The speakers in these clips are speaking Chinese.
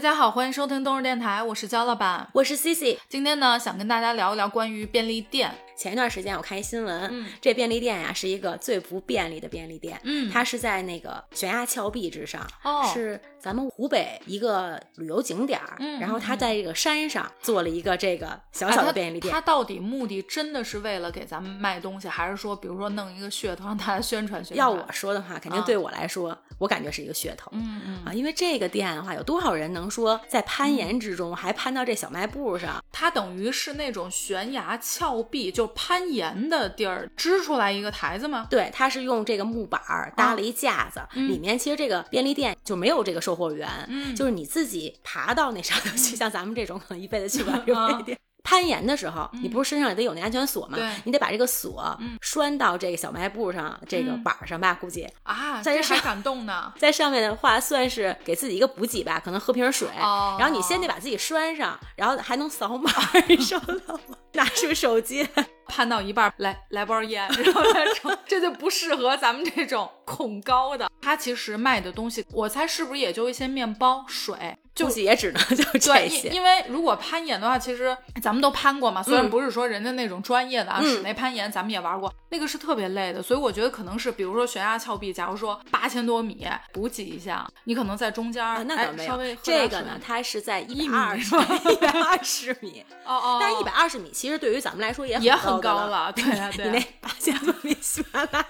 大家好，欢迎收听冬日电台，我是焦老板，我是 CC。今天呢，想跟大家聊一聊关于便利店。前一段时间我看一新闻，嗯这便利店呀是一个最不便利的便利店，嗯它是在那个悬崖峭壁之上，哦是咱们湖北一个旅游景点儿，嗯然后它嗯在这个山上做了一个这个小小的便利店。它到底目的真的是为了给咱们卖东西，还是说，比如说弄一个噱头让大家宣传宣传？要我说的话，肯定啊对我来说，我感觉是一个噱头。嗯嗯，啊，因为这个店的话，有多少人能说在攀岩之中还攀到这小卖部上？它等于是那种悬崖峭壁，就攀岩的地儿支出来一个台子吗？对，它是用这个木板儿搭了一架子，里面其实这个便利店就没有这个售货员，嗯就是你自己爬到那上头去，像咱们这种可能一辈子去不了这个 便利店。攀岩的时候，你不是身上也得有那安全锁吗？对你得把这个锁拴到这个小卖部上这个板儿上吧，估计啊，在这还敢动呢？在上面的话算是给自己一个补给吧，可能喝瓶水，哦然后你先得把自己拴上，然后还能扫码，你收到吗？拿出手机来。攀到一半来来包烟，然后再整，这就不适合咱们这种恐高的。他其实卖的东西，我猜是不是也就一些面包、水，就估计也只能就对，这些。因因为如果攀岩的话，其实咱们都攀过嘛，虽然嗯不是说人家那种专业的啊，嗯室内攀岩咱们也玩过，那个是特别累的，所以我觉得可能是，比如说悬崖峭壁，假如说八千多米，补给一下，你可能在中间儿、啊，那哎倒没有。稍微这个呢，它是在一百二十一百二十米，哦哦，但是一百二十米其实对于咱们来说也也很很高了。了，对啊 对你那啊。八千多米悬崖，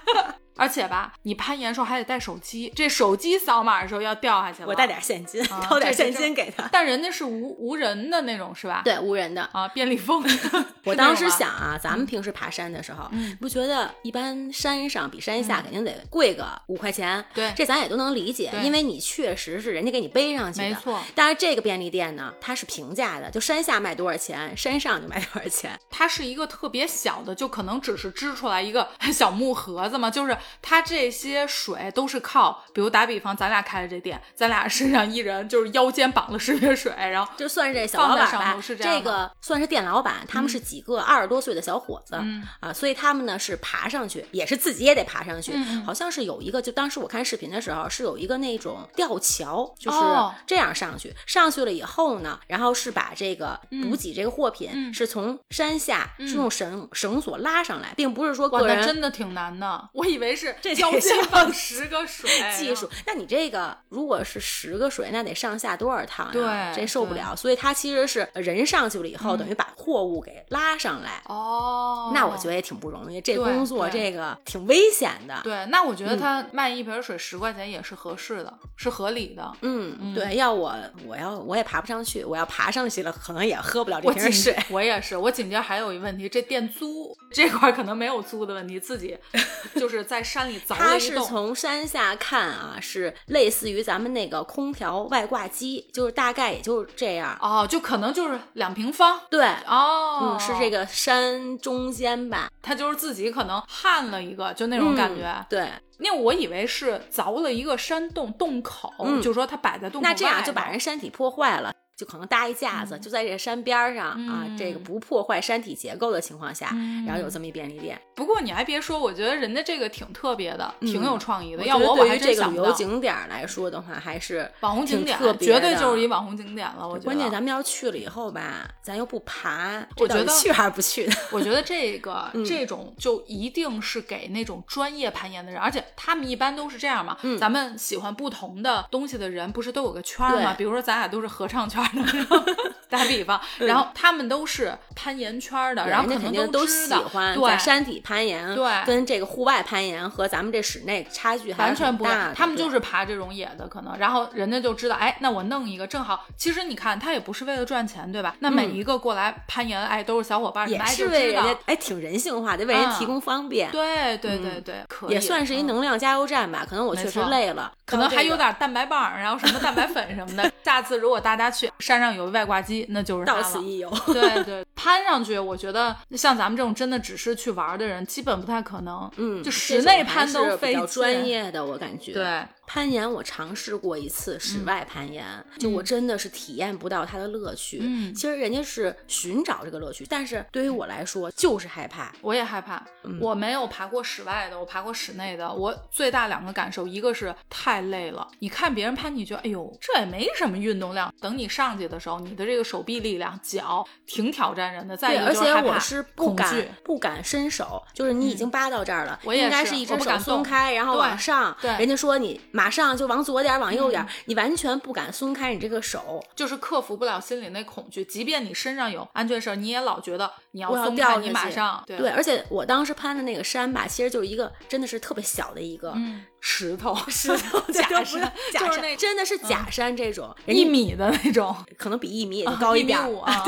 而且吧，你攀岩的时候还得带手机，这手机扫码的时候要掉下去了。我带点现金，啊 掏点这现金给他。但人家是无无人的那种，是吧？对，无人的。啊，便利蜂。我当，时想啊，咱们平时爬山的时候，嗯不觉得一般山上比山下肯定得贵个五块钱？对这咱也都能理解，因为你确实是人家给你背上去的。没错但是这个便利店呢，它是平价的，就山下卖多少钱，山上就卖多少钱。它是一个特别小的，就可能只是支出来一个小木盒子嘛，就是它这些水都是靠，比如打比方，咱俩开的这店，咱俩身上一人就是腰间绑了识别水，然后就算是这小老板这个算是店老板，他们是几个二十多岁的小伙子、嗯。啊，所以他们呢是爬上去，也是自己也得爬上去，嗯好像是有一个，就当时我看视频的时候是有一个那种吊桥，就是哦这样上去，上去了以后呢，然后是把这个嗯补给这个货品、是从山下是用绳、绳索拉上来，并不是说哇，个人真的挺难的。我以为是这腰得间要绑十个水 技术。那你这个如果是十个水，那得上下多少趟呀？对这受不了。所以它其实是人上去了以后，等于把货物给拉上来。哦，那我觉得也挺不容易，这工作这个挺危险的。对，那我觉得他卖一瓶水十块钱也是合适的，是合理的。嗯，对，要我我要我也爬不上去，我要爬上去了，可能也喝不了这瓶水。我也是，我紧接着还有一问题，这店租这块可能没有租的问题，自己 就是在山里凿了它是。从山下看啊，是类似于咱们那个空调外挂机，就是大概也就是这样。哦，就可能就是两平方对，哦，嗯，是这，个山中间吧，他就是自己可能焊了一个，就那种感觉。嗯对，那我以为是凿了一个山洞洞口，嗯就说他摆在洞口那这样就把人山体破坏了。就可能搭一架子，就在这个山边儿上、啊嗯，这个不破坏山体结构的情况下，嗯然后有这么一便利店。不过你还别说，我觉得人家这个挺特别的，挺有创意的。要我我还对于这个真想。旅游景点儿来说的话，还是网红景点挺特别绝对就是一网红景点了，我觉得。关键咱们要去了以后吧，咱又不爬，我觉得去还是不去的？我觉得这个、嗯这种就一定是给那种专业攀岩的人，而且他们一般都是这样嘛。嗯咱们喜欢不同的东西的人，不是都有个圈儿吗？比如说咱俩都是合唱圈哈 哈打比方，然后他们都是攀岩圈的，然后肯定都喜欢对在山体攀岩，对跟这个户外攀岩和咱们这室内差距还完全不一样，的。他们就是爬这种野的，可能，然后人家就知道，哎，那我弄一个正好。其实你看，他也不是为了赚钱，对吧？那每一个过来攀岩，哎，都是小伙伴，也是为人家哎挺人性化的，为人嗯提供方便。对对对对，可也算是一嗯能量加油站吧，可能我确实累了，可能还有点蛋白棒，然后什么蛋白粉什么的。下次如果大家去山上有外挂机，那就是到此一游。对对，攀上去，我觉得像咱们这种真的只是去玩的人，基本不太可能。嗯，就室内攀都费比较专业的，我感觉。对，攀岩我尝试过一次室外攀岩，就我真的是体验不到它的乐趣。嗯其实人家是寻找这个乐趣，但是对于我来说就是害怕。我也害怕，我没有爬过室外的，我爬过室内的。我最大两个感受，一个是太累了，你看别人攀，你觉得哎呦这也没什么运动量，等你上去的时候，你的这个手臂力量、脚挺挑战人的。再一，个而且就是害怕我是不恐惧敢不敢伸手，就是你已经扒到这儿了，我也应该是是一只手我不敢松开，然后往上。对人家说你马上就往左点，往右点，嗯。你完全不敢松开你这个手。就是克服不了心里那恐惧，即便你身上有安全绳，你也老觉得你要松开，你掉下去马上。对，而且我当时攀的那个山吧，其实就是一个真的是特别小的一个嗯石头 石头，假山，假山，就是那真的是假山这种，一米的那种，可能比一米也就啊高。一米五啊，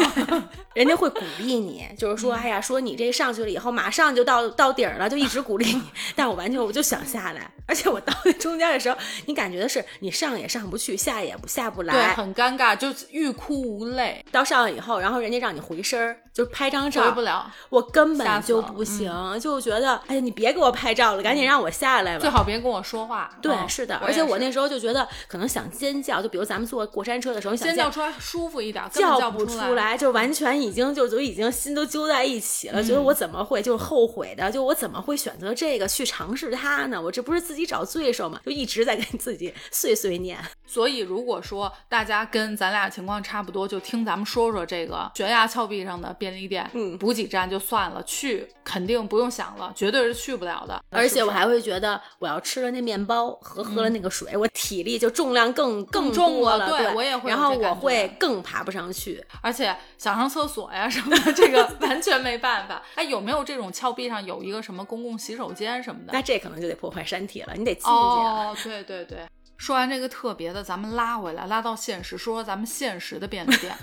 人家会鼓励你，就是说，哎呀，说你这上去了以后，马上就到到顶儿了，就一直鼓励你。但我完全我就想下来，而且我到那中间的时候，你感觉的是你上也上不去，下也不下不对，来。很尴尬，就欲哭无泪，到上了以后，然后人家让你回身儿，就拍张回照不，了。我根本就不行，就觉得，哎呀，你别给我拍照了，赶紧让我下来吧最。好别跟我说话。对，嗯是的，而且我那时候就觉得，可能想尖叫，就比如咱们坐过山车的时候，尖尖叫出来舒服一点，叫不出来，就完全已经就就已经心都揪在一起了，觉得嗯我怎么会就后悔的，就我怎么会选择这个去尝试它呢？我这不是自己找罪受吗？就一直在跟自己碎碎念。所以如果说大家跟咱俩情况差不多，就听咱们说说这个悬崖峭壁上的便利店、嗯补给站就算了，去肯定不用想了，绝对是去不了的。而且我还会觉得，我要吃了那面包和喝了那个水，我体力就重量更更重了了。对对我也会然后我会更爬不上去。而且想上厕所呀什么的，这个 完全没办法。哎，有没有这种峭壁上有一个什么公共洗手间什么的？那这可能就得破坏山体了，你得进去。哦，对对对。说完这个特别的，咱们拉回来，拉到现实，说说咱们现实的便利店。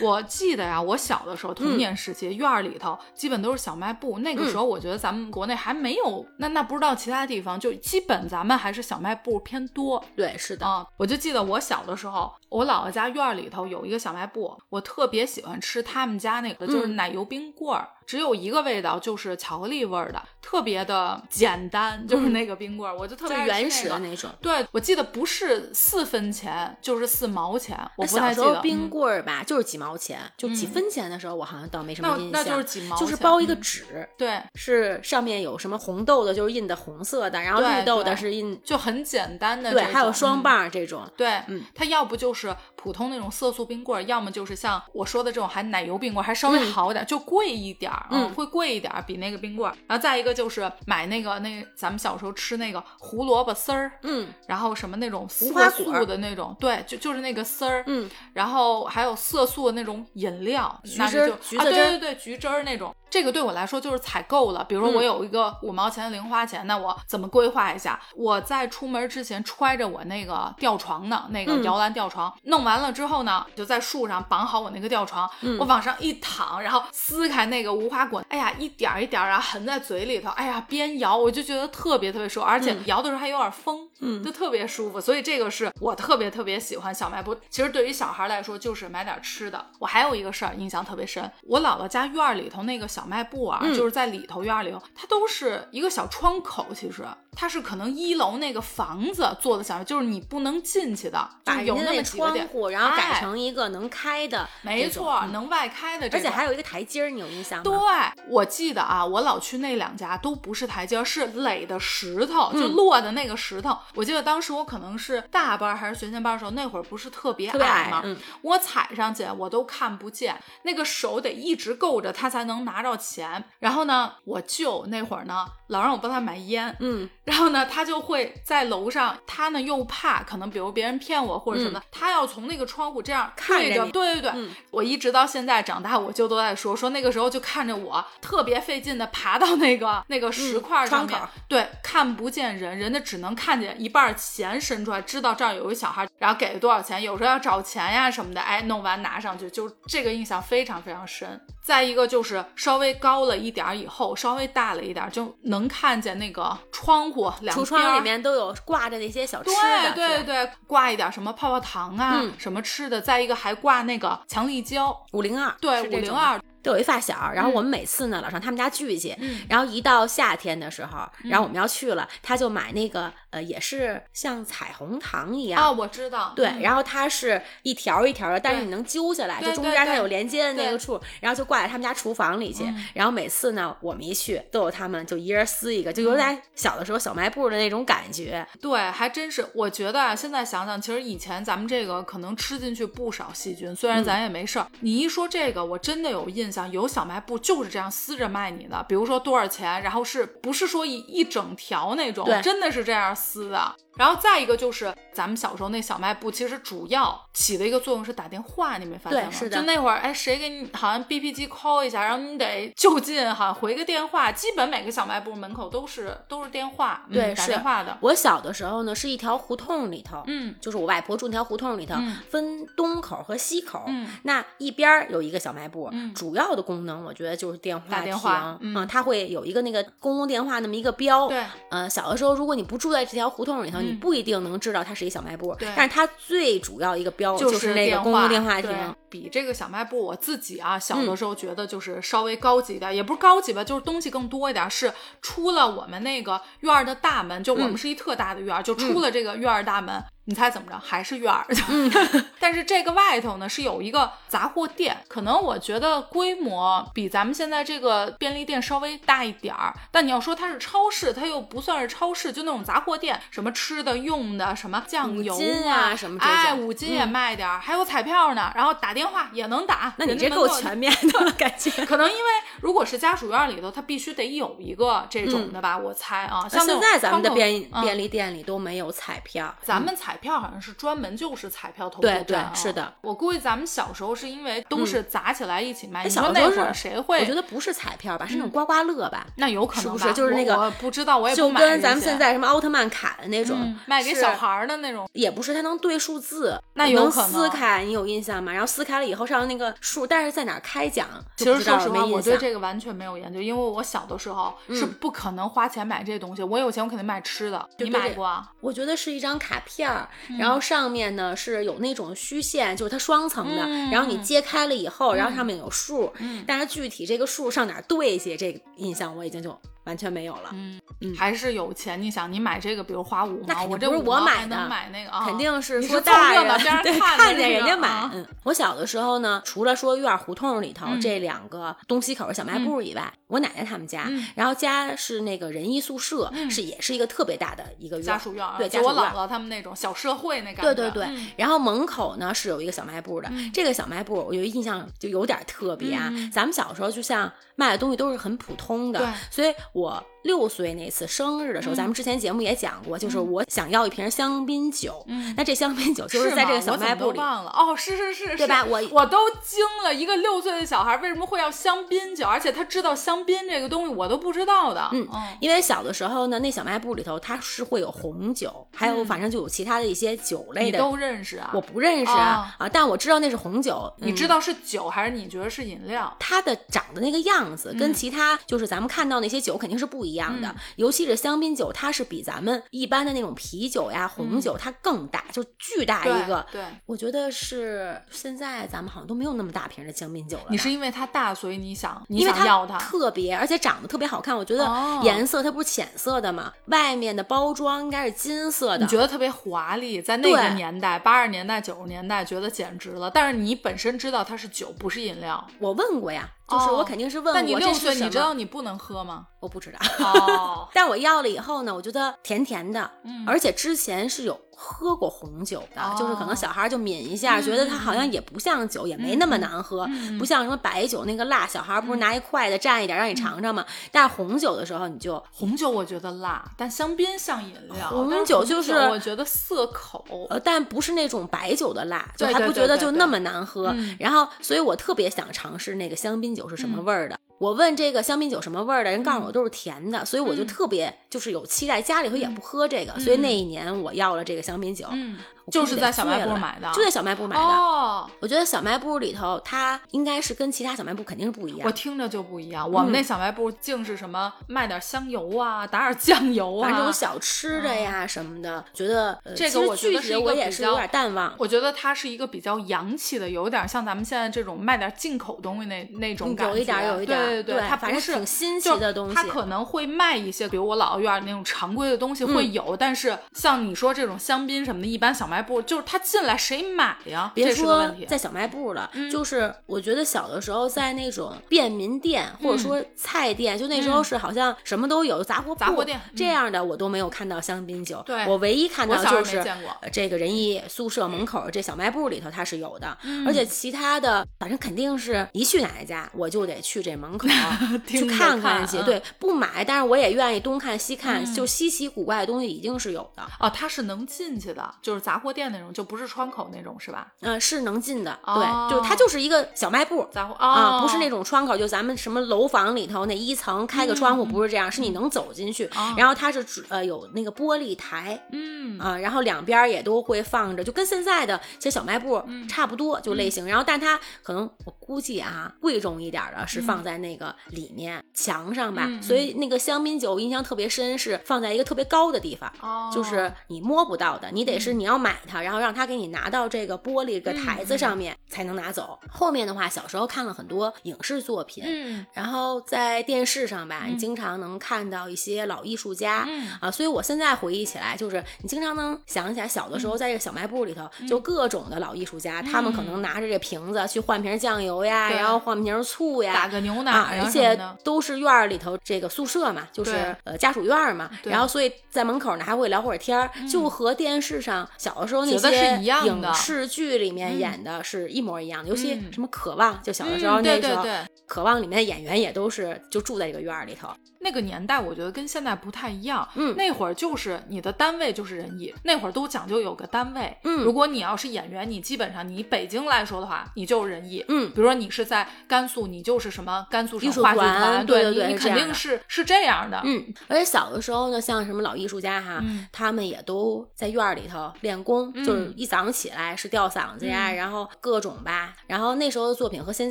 我记得呀，我小的时候，童年时期，院儿里头基本都是小卖部。那个时候，我觉得咱们国内还没有，那那不知道其他地方，就基本咱们还是小卖部偏多。对，是的。啊、我就记得我小的时候，我姥姥家院儿里头有一个小卖部，我特别喜欢吃他们家那个，就是嗯奶油冰棍儿，只有一个味道，就是巧克力味儿的，特别的简单，就是那个冰棍儿，我就特别原始。的那种。对，我记得不是四分钱，就是四毛钱，我小时候不太记得。嗯冰棍儿吧，就是几毛钱，就几分钱的时候，我好像倒没什么印象。那那就是几毛钱，就是包一个嗯纸，对，是上面有什么红豆的，就是印的红色的，然后绿豆的是印就很简单的对，还有双棒儿这种。对，嗯，它要不就是普通那种色素冰棍儿，要么就是像我说的这种还奶油冰棍儿，还稍微嗯好点儿，就贵一点儿，嗯会贵一点儿，比那个冰棍儿。然后再一个就是买那个那咱们小时候吃那个胡萝卜丝儿，嗯然后什么那种色素的那种，对，就就是那个丝儿，嗯，然后还有色素的那种饮料，橘汁那个就啊，橘汁儿对对对，橘汁儿那种。这个对我来说就是采购了，比如说我嗯有一个五毛钱的零花钱，那我怎么规划一下？我在出门之前揣着我那个吊床呢，那个嗯。摇篮吊床，弄完了之后呢，就在树上绑好我那个吊床，嗯。我往上一躺，然后撕开那个无花果，哎呀，一点儿一点儿啊含在嘴里头，哎呀，边摇我就觉得特别特别舒服，而且摇的时候还有点风，嗯。就特别舒服，所以这个是我特别特别喜欢小卖部。其实对于小孩来说，就是买点吃的。我还有一个事儿印象特别深，我姥姥家院儿里头那个小卖部啊，嗯。就是在里头院儿里头，它都是一个小窗口，其实它是可能一楼那个房子做的小，就是你不能进去的，就把有那个。窗户，然后改哎成一个能开的，没错，嗯能外开的而且还有一个台阶儿，你有印象吗？对，我记得啊，我老去那两家都不是台阶儿，是垒的石头，就嗯落的那个石头。我记得当时我可能是大班儿还是学前班儿的时候，那会儿不是特别特别矮吗？矮嗯我踩上去我都看不见，那个手得一直够着它才能拿着钱。然后呢，我舅那会儿呢，老让我帮他买烟，嗯，然后呢，他就会在楼上，他呢又怕可能比如别人骗我或者什么的，他要从那个窗户这样，看着你。对对对，嗯。我一直到现在长大，我舅都在说说那个时候就看着我特别费劲的爬到那个 那个石块上面，对，看不见人，人家只能看见一半钱伸出来，知道这儿有一个小孩，然后给了多少钱，有时候要找钱呀什么的，哎，弄完拿上去，就这个印象非常非常深。再一个就是稍微高了一点儿以后，稍微大了一点儿，就能看见那个窗户两橱窗里面都有挂着那些小吃对对对，挂一点什么泡泡糖啊，嗯。什么吃的，再一个还挂那个强力胶，五零二，对五零二，都有一发小，然后我们每次呢老上他们家聚去，嗯然后一到夏天的时候，然后我们要去了，他就买那个呃也是像彩虹糖一样。啊，我知道，对，嗯然后它是一条一条的，但是你能揪下来，就中间它有连接的那个处，然后就挂在他们家厨房里去。嗯然后每次呢，我们一去都有他们就一人撕一个，就有点小的时候小卖部的那种感觉。对，还真是。我觉得啊，现在想想，其实以前咱们这个可能吃进去不少细菌，虽然咱也没事儿。你一说这个，我真的有印象，有小卖部就是这样撕着卖你的，比如说多少钱，然后是不是说一一整条那种对，真的是这样撕的。然后再一个就是咱们小时候那小卖部，其实主要起的一个作用是打电话，你没发现吗？对是的就那会儿，哎，谁给你好像 BP 机 call 一下，然后你得就近好像回个电话，基本每个小卖部门口都是都是电话，嗯打对是电话的。我小的时候呢，是一条胡同里头，嗯就是我外婆住那条胡同里头，嗯分东口和西口。嗯那一边有一个小卖部，嗯主要的功能我觉得就是电话打电话亭嗯它会有一个那个公共电话那么一个标。对，呃，小的时候如果你不住在这条胡同里头，你嗯不一定能知道它是一小卖部。对但是它最主要一个标就是那个电公共电话亭。比这个小卖部，我自己啊小嗯的时候觉得就是稍微高级一点，也不是高级吧，就是东西更多一点。是出了我们那个院儿的大门，就我们嗯是一特大的院儿，就出了这个院儿大门。你猜怎么着？还是院儿。嗯 但是这个外头呢是有一个杂货店，可能我觉得规模比咱们现在这个便利店稍微大一点儿。但你要说它是超市，它又不算是超市，就那种杂货店，什么吃的、用的，什么酱油啊什么这哎，五金也嗯卖点儿，还有彩票呢。然后打电话也能打，那你这够全面的感觉。可能因为如果是家属院里头，它必须得有一个这种的吧，我猜啊。像现在咱们的便嗯便利店里都没有彩票，咱们彩票好像是专门就是彩票投注对站啊对是的。我估计咱们小时候是因为都是砸起来一起卖，小的时候是说那会儿谁会？我觉得不是彩票吧，是那种刮刮乐吧。那有可能是不吧是就是那个不知道，我也不就跟咱们现在什么奥特曼卡的那种，嗯卖给小孩儿的那种。也不是，它能对数字，那有能可能撕开，你有印象吗？然后撕开了以后上那个数，但是在哪儿开奖？其实说实话，我。对这个完全没有研究，因为我小的时候是嗯不可能花钱买这东西。我有钱，我肯定买吃的。你对对对买过啊？我觉得是一张卡片儿，嗯。然后上面呢是有那种虚线，就是它双层的，嗯。然后你揭开了以后，然后上面有数，嗯。但是具体这个数上哪儿对去，这个印象我已经就完全没有了。嗯嗯还是有钱。你想，你买这个，比如花五毛，我这不是我买的买那个啊？肯定是说你是凑大人热闹边儿 对看见人家买。嗯，我小的时候呢，除了说院胡同里头、嗯这两个东西口小卖部以外，我奶奶他们家，嗯然后家是那个仁义宿舍，嗯是也是一个特别大的一个家属院，对，就我家属院儿。姥姥他们那种小社会那感觉。对对对，嗯然后门口呢是有一个小卖部的，嗯这个小卖部我有一印象就有点特别啊。嗯咱们小时候就像卖的东西都是很普通的对，所以我六岁那次生日的时候，嗯咱们之前节目也讲过，就是我想要一瓶香槟酒，嗯那这香槟酒就是在这个小卖部里。都忘了哦，是是是，是对吧我我都惊了，一个六岁的小孩为什么会要香槟酒，而且他知道香槟这个东西，我都不知道的。嗯因为小的时候呢，那小卖部里头它是会有红酒，还有嗯反正就有其他的一些酒类的，你都认识啊？我不认识啊、啊，但我知道那是红酒。嗯你知道是酒还是你觉得是饮料？它的长的那个样子跟嗯其他就是咱们看到那些酒肯定是不一样的，尤其是香槟酒，它是比咱们一般的那种啤酒呀、红酒它更大，就巨大一个。对。我觉得是现在咱们好像都没有那么大瓶的香槟酒了。你是因为它大，所以你想你想要它？特别，而且长得特别好看。我觉得哦颜色它不是浅色的嘛，外面的包装应该是金色的。你觉得特别华丽，在那个年代，八十年代、九十年代，觉得简直了。但是你本身知道它是酒，不是饮料。我问过呀，就是哦我肯定是问但你六岁，这是什么你知道你不能喝吗？我不知道。哦，但我要了以后呢，我觉得甜甜的，嗯而且之前是有喝过红酒的，哦就是可能小孩儿就抿一下，嗯觉得它好像也不像酒，也没那么难喝，嗯不像什么白酒那个辣，小孩儿不是拿一筷子蘸一点让你尝尝吗？但是红酒的时候你就红酒我觉得辣，但香槟像饮料。红酒就是我觉得涩口。呃，但不是那种白酒的辣，就还不觉得就那么难喝。嗯然后，所以我特别想尝试那个香槟酒是什么味儿的。我问这个香槟酒什么味儿的，人告诉我都是甜的，所以我就嗯。特别就是有期待，家里头也不喝这个，所以那一年我要了这个香槟酒。嗯，就是在小卖部买买的，就在小卖部买的。哦，我觉得小卖部里头，它应该是跟其他小卖部肯定是不一样。我听着就不一样。我们那小卖部净是什么卖点香油啊，打点酱油啊，这种小吃的呀什么的，觉得呃这个我觉得我也是有点淡忘。我觉得它是一个比较洋气的，有点像咱们现在这种卖点进口东西那那种感觉，嗯有一点有一点对对对它不是反正挺新奇的东西它可能会卖一些，比如我姥姥院儿那种常规的东西嗯会有，但是像你说这种香槟什么的，一般小卖部就是他进来谁买呀？别说在小卖部了，就是我觉得小的时候在那种便民店或者说菜店，就那时候是好像什么都有杂货杂货店嗯。这样的，我都没有看到香槟酒。对。我唯一看到就是这个仁义宿舍门口这小卖部里头它是有的，嗯。而且其他的反正肯定是一去哪一家我就得去这门口 去看看去。嗯。对，不买，但是我也愿意东看西看，就稀奇古怪的东西一定是有的。哦，它是能进去的，就是杂货店那种，就不是窗口那种，是吧？嗯、是能进的，哦对，就是它就是一个小卖部，杂货啊，哦，不是那种窗口，就咱们什么楼房里头那一层开个窗户，不是这样，是你能走进去，然后它是呃有那个玻璃台。嗯啊，然后两边也都会放着，就跟现在的其实小卖部差不多，就类型。然后，但它可能我估计啊，贵重一点的是放在那个里面墙上吧。所以那个香槟酒我印象特别深，是放在一个特别高的地方，哦，就是你摸不到的，你得是你要买它，然后让他给你拿到这个玻璃的台子上面才能拿走。后面的话，小时候看了很多影视作品，嗯。然后在电视上吧，你经常能看到一些老艺术家，嗯。啊，所以我现在回忆起来，就是你经常能想起来小的时候在这个小卖部里头，嗯。就各种的老艺术家，他们可能拿着这瓶子去换瓶酱油呀，对然后换瓶醋呀，打个牛奶啊，而且都是院儿里头这个宿舍嘛，就是呃家属院儿嘛，然后所以在门口呢还会聊会儿天儿，就和电视上小的时候那些一样的影视剧里面演的是一模一样的，尤其嗯什么渴望，就小的时候嗯那时候，对对对渴望里面的演员也都是就住在这个院儿里头，那个年代，我觉得跟现在不太一样。嗯那会儿就是你的单位就是人艺，那会儿都讲究有个单位。嗯如果你要是演员，你基本上你北京来说的话，你就是人艺。嗯比如说你是在甘肃，你就是什么甘肃省艺术话剧团对对对你你肯定是是是这样的。嗯，而且小的时候呢，像什么老艺术家哈，嗯他们也都在院儿里头练功，就是一早上起来是吊嗓子呀，嗯然后各种吧，然后那时候的作品和现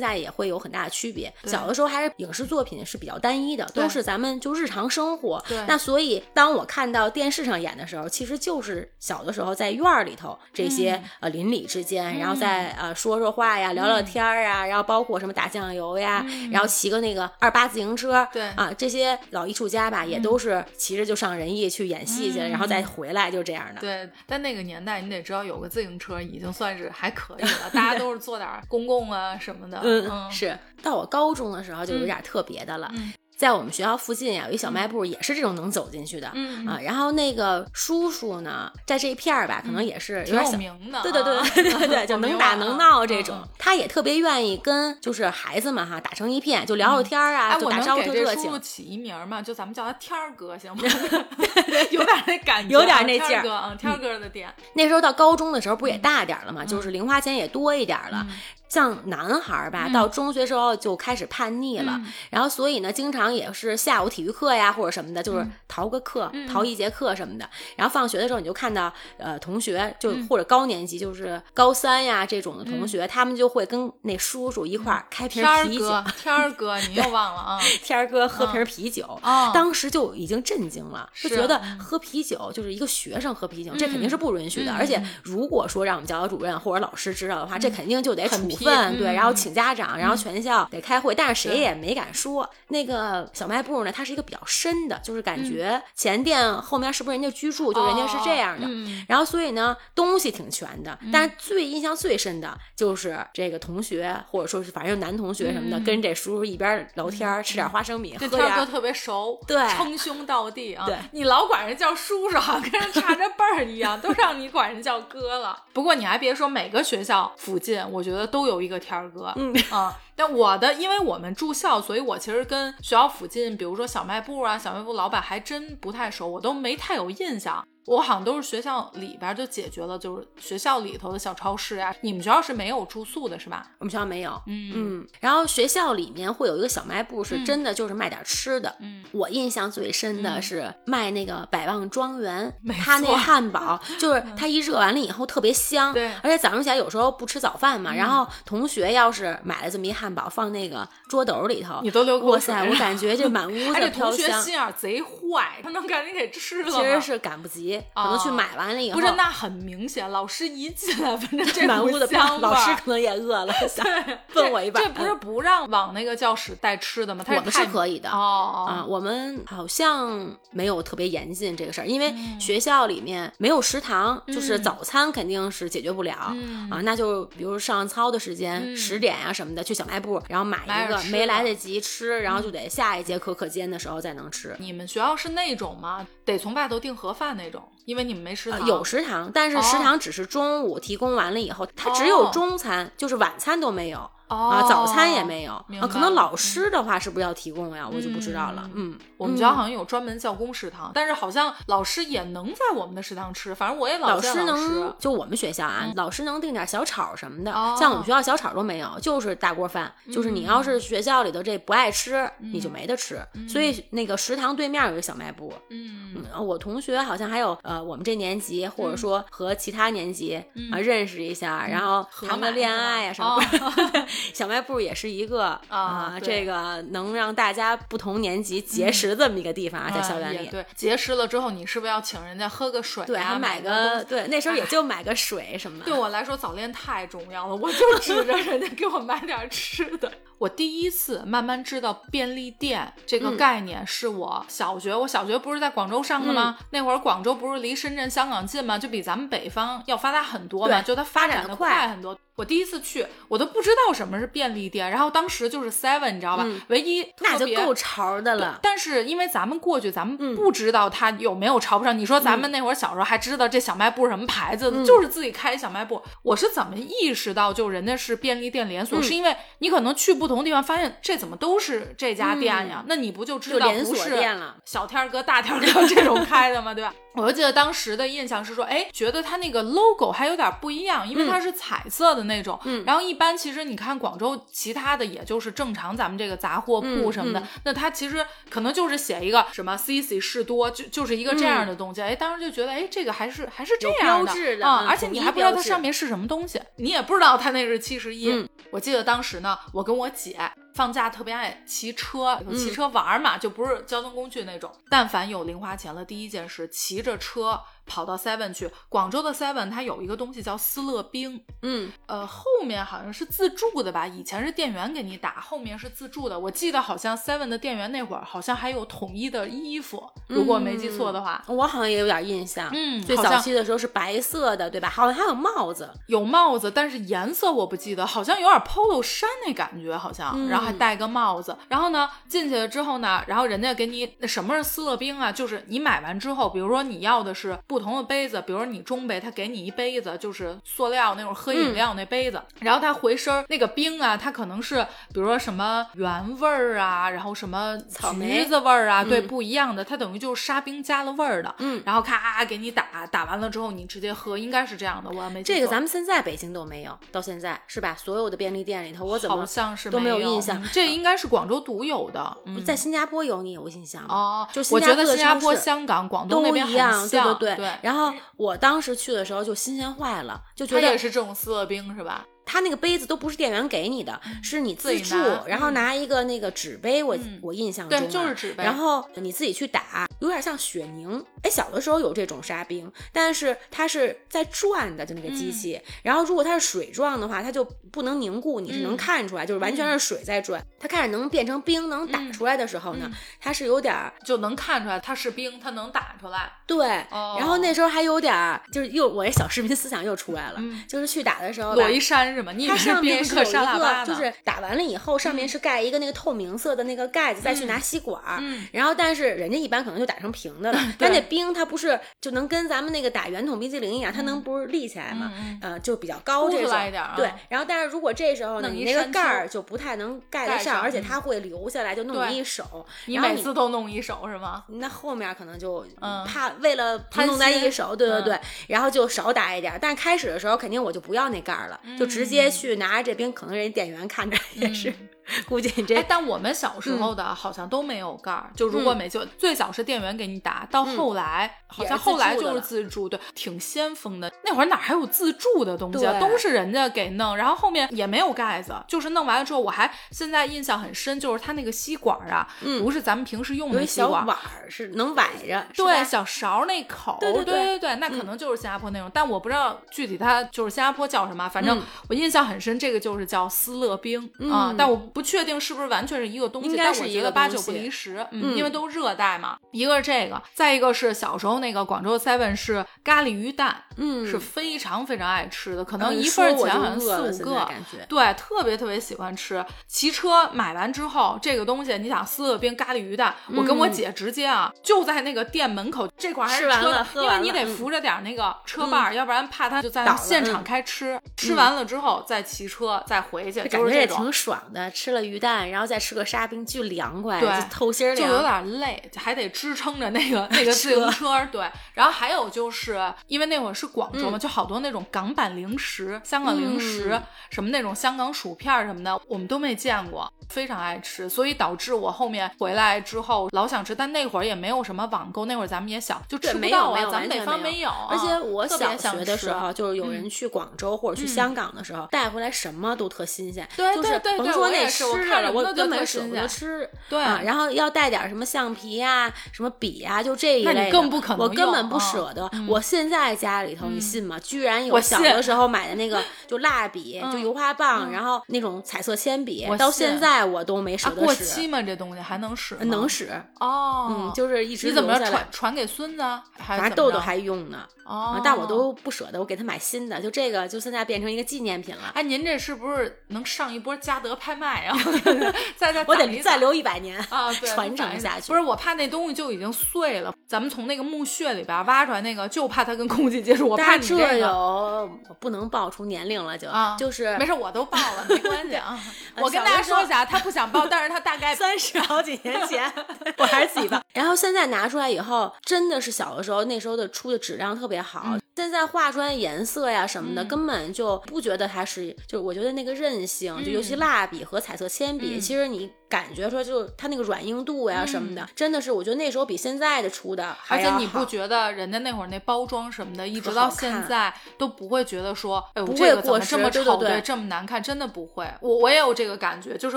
在也会有很大的区别。对小的时候还是影视作品是比较单一的，都是咱们就日常生活。对那所以当我看到电视上演的时候，其实就是小的时候在院儿里头这些、嗯呃邻里之间，然后再呃说说话呀，聊聊天儿啊，然后包括什么打酱油呀，然后骑个那个二八自行车，对啊，这些老艺术家吧，也都是骑着就上人艺去演戏去了，然后再回来，就这样的。对，但那个年代你得知道，有个自行车已经算是还可以了，大家都是坐点儿 公共啊什么的。嗯，是到我高中的时候就有点特别的了。嗯在我们学校附近呀，有一小卖部，也是这种能走进去的。嗯啊，然后那个叔叔呢，在这一片儿吧，可能也是有点小。名的啊。对对对对对 对，就能打能闹这嗯种，他也特别愿意跟就是孩子们哈打成一片，就聊聊天儿啊，就打招呼特热情。叔叔起一名儿吗？就咱们叫他天儿哥行吗？有点那感觉啊，有点那劲儿天儿哥，嗯，天儿哥的店，那时候到高中的时候不也嗯大点了嘛，就是零花钱也多一点了。像男孩儿吧，嗯。到中学时候就开始叛逆了，然后所以呢，经常也是下午体育课呀或者什么的，就是嗯。逃个课，逃一节课什么的。然后放学的时候，你就看到呃同学，就嗯。或者高年级，就是高三呀这种的同学，他们就会跟那叔叔一块儿开瓶天儿啤酒，哥，天儿哥，你又忘了啊？天儿哥喝瓶啤酒。哦。当时就已经震惊了，就觉得嗯。喝啤酒就是一个学生喝啤酒，这肯定是不允许的。嗯。而且如果说让我们教导主任或者老师知道的话，这肯定就得处分，对，嗯然后请家长，然后全校得开会，但是谁也没敢说。那个小卖部呢，它是一个比较深的，就是感觉前店后面是不是人家居住，就人家是这样的。嗯。然后所以呢，东西挺全的，但是最印象最深的就是这个同学，或者说是反正男同学什么的，跟这叔叔一边聊天儿，吃点花生米，喝这点儿天哥特别熟，对。称兄道弟啊。对。你老管人叫叔叔，好像跟人差着辈儿一样，都让你管人叫哥了。不过你还别说，每个学校附近，我觉得都有一个天儿哥。嗯啊，但我的，因为我们住校，所以我其实跟学校附近，比如说小卖部啊、小卖部老板还真不太熟，我都没太有印象。我好像都是学校里边就解决了，就是学校里头的小超市啊。你们学校是没有住宿的是吧？我们学校没有，嗯嗯，然后学校里面会有一个小卖部，是真的就是卖点吃的。嗯，我印象最深的是卖那个百旺庄园 没，它那汉堡 就是它一热完了以后特别香，对而且早上起来有时候不吃早饭嘛，然后同学要是买了这么一汉堡放那个桌斗里头，你都流口哇塞，我感觉这满屋 而且子飘同学香。心眼贼坏，他能赶紧给吃了吗。其实是赶不及，可能去哦买完了以后，不是，那很明显，老师一进来，反正这满屋子飘，香老师可能也饿了，想对分我一半。这不是不让往那个教室带吃的吗？他我们是可以的哦啊，我们好像没有特别严禁这个事儿，因为嗯学校里面没有食堂，就是早餐肯定是解决不了、嗯啊。那就比如上操的时间十、点啊什么的，去小卖部，然后买一个没来得及吃，然后就得下一节课课间的时候再能吃。你们学校是那种吗？得从外头订盒饭那种，懂。因为你们没食堂。呃有食堂，但是食哦堂只是中午提供完了以后，它只有哦中餐，就是晚餐都没有。哦啊，早餐也没有啊，可能老师的话是不是要提供呀？我就不知道了。嗯，我们学校好像有专门教工食堂，但是好像老师也能在我们的食堂吃。反正我也老师能，就我们学校啊，老师能订点小炒什么的，哦像我们学校小炒都没有，就是大锅饭。就是你要是学校里头这不爱吃，你就没得吃。所以那个食堂对面有一个小卖部。嗯，嗯，我同学好像还有呃，我们这年级或者说和其他年级啊认识一下，然后合谈个恋爱呀什么的。小卖部也是一个啊，对这个能让大家不同年级结识这么一个地方啊，在校园里。对，结识了之后，你是不是要请人家喝个水、啊？对，还买个个对，那时候也就买个水什么的。对我来说，早恋太重要了，我就指着人家给我买点吃的。我第一次慢慢知道便利店这个概念，是我小学。我小学不是在广州上的吗？那会儿广州不是离深圳、香港近吗？就比咱们北方要发达很多嘛，就它发展的快很多。我第一次去，我都不知道什么是便利店，然后当时就是 Seven，你知道吧？唯一嗯那就够潮的了。但是因为咱们过去，咱们不知道它有没有潮不上。你说咱们那会儿小时候还知道这小卖部什么牌子的，就是自己开小卖部。我是怎么意识到就人家是便利店连锁？是因为你可能去不同地方，发现这怎么都是这家店呀？那你不就知道不是店了小天儿哥、大天儿哥这种开的吗？对吧？我就记得当时的印象是说，哎，觉得它那个 logo 还有点不一样，因为它是彩色的那种。嗯，然后一般其实你看广州其他的，也就是正常咱们这个杂货铺什么的，那它其实可能就是写一个什么 CC 士多，就就是一个这样的东西。哎，当时就觉得，哎，这个还是还是这样标志的啊、而且你还不知道它上面是什么东西，你也不知道它那是七十一。嗯我记得当时呢，我跟我姐放假特别爱骑车，嗯骑车玩儿嘛，就不是交通工具那种。但凡有零花钱了，第一件事骑着车跑到 Seven 去。广州的 Seven 它有一个东西叫思乐冰，嗯，呃，后面好像是自助的吧，以前是店员给你打，后面是自助的。我记得好像 Seven 的店员那会儿好像还有统一的衣服，如果没记错的话，我好像也有点印象。嗯最早期的时候是白色的，对吧？好像还有帽子。有帽子，但是颜色我不记得，好像有点 polo 衫那感觉，好像，然后还戴个帽子。然后呢，进去了之后呢，然后人家给你那什么是思乐冰啊？就是你买完之后，比如说你要的是不同的杯子，比如说你中杯，他给你一杯子，就是塑料那种喝饮料那杯子，然后他回身儿那个冰啊，它可能是比如说什么原味儿啊，然后什么橘子味儿啊，对，不一样的，它等于就是沙冰加了味儿的，嗯，然后咔给你打，打完了之后你直接喝，应该是这样的，我要没这个咱们现在北京都没有，到现在是吧？所有的便利店里头，我怎么好像是都没有有。印象。嗯这应该是广州独有的。嗯，在新加坡有你有印象吗？哦，就我觉得新加坡、香港、广东那边一样，很像，对对然后我当时去的时候就新鲜坏了，就觉得他也是这种思乐冰是吧？他那个杯子都不是店员给你的，是你自助然后拿一个那个纸杯，我嗯我印象中、啊、对就是纸杯然后你自己去打，有点像雪凝。哎，小的时候有这种沙冰，但是它是在转的，就那个机器。然后如果它是水状的话，它就不能凝固，你是能看出来，就是完全是水在转。它开始能变成冰，能打出来的时候呢，它是有点儿就能看出来它是冰，它能打出来。对。哦然后那时候还有点儿，就是又我这小市民思想又出来了，就是去打的时候吧裸一扇它为上面有一个，沙拉吧？就是打完了以后，上面是盖一个那个透明色的那个盖子，再去拿吸管儿。然后，但是人家一般可能就打成平的了，但那冰它不是就能跟咱们那个打圆筒冰淇淋一样，它能不是立起来吗？呃，就比较高凸这种出来一点啊对，然后但是如果这时候呢，你那个盖儿就不太能盖得上，上而且它会流下来，就弄你一手。你每次都弄一手是吗？那后面可能就嗯怕为了怕弄在一手，对对嗯对，然后就少打一点。但开始的时候肯定我就不要那盖儿了，就直直接去拿着这冰，可能人家店员看着也是，估计你这哎，但我们小时候的好像都没有盖儿，就如果每就最早是店员给你打，到后来好像后来就是自助，对，挺先锋的。那会儿哪还有自助的东西啊？都是人家给弄，然后后面也没有盖子，就是弄完了之后，我还现在印象很深，就是它那个吸管啊，不是咱们平时用的吸管。碗儿是能崴着，对，小勺那口，对对对对对那可能就是新加坡那种，但我不知道具体它就是新加坡叫什么，反正嗯我印象很深，这个就是叫斯乐冰、啊，但我不确定是不是完全是一个东西，应该是一个八九不离十，嗯，因为都热带嘛。一个是这个，再一个是小时候那个广州的 seven 是咖喱鱼蛋，嗯是非常非常爱吃的，可能一份儿钱好像四五个，感觉对，特别特别喜欢吃。骑车买完之后，这个东西你想四个冰咖喱鱼蛋，我跟我姐直接啊，就在那个店门口这块儿还吃完车了喝因为你得扶着点儿那个车把儿，要不然怕它就在现场嗯开吃。吃完了之后再骑车再回去，感就是这种觉也挺。爽的，吃了鱼蛋，然后再吃个沙冰，巨凉快，对就透心凉就有。点累，还得支撑着那个 那个自行车。对，然后还有就是因为那会儿是广州嘛，就好多那种港版零食、香港零食，嗯什么那种香港薯片什么的，我们都没见过，非常爱吃，所以导致我后面回来之后老想吃，但那会儿也没有什么网购，那会儿咱们也小，就对，吃不到啊，咱们北方没有，而且啊我小学的时候，就是有嗯人去广州或者去香港的时候，带回来什么都特新鲜，对就是对对对我甭说那也吃的了，我根本舍不得吃。对啊，然后要带点什么橡皮呀、什么笔呀、就这一那你类的，更不可能我根本不舍得。我现在家里头，你信吗？居然有我小的时候买的那个 就蜡笔，就油画棒，然后那种彩色铅笔我，到现在我都没舍啊，过得使。期吗？这东西还能使？能使，哦，嗯，就是一直你怎么着传传给孙子啊？还豆豆还用呢。哦啊，但我都不舍得，我给他买新的，就这个，就现在变成一个纪念品了。哎，您这是不是能上一波嘉德拍卖啊？再再我得再留一百年啊，对，传承下去。不是，我怕那东西就已经碎了。咱们从那个墓穴里边挖出来那个，就怕它跟空气接触。我怕这你这个。有不能报出年龄了就，啊，就是没事，我都报了，没关系啊。我跟大家说一下，他不想报，但是他大概三十好几年前，我还是自己报。然后现在拿出来以后，真的是小的时候那时候的出的质量特别好。现在画出来颜色呀什么的，根本就不觉得它是，就是我觉得那个韧性，就尤其蜡笔和彩色铅笔，其实你感觉说就它那个软硬度呀什么的，真的是我觉得那时候比现在的出的而且还要好你不觉得人家那会儿那包装什么的，一直到现在都不会觉得说，哎呦，不这么这么丑，对这么难看，真的不会。我我也有这个感觉，就是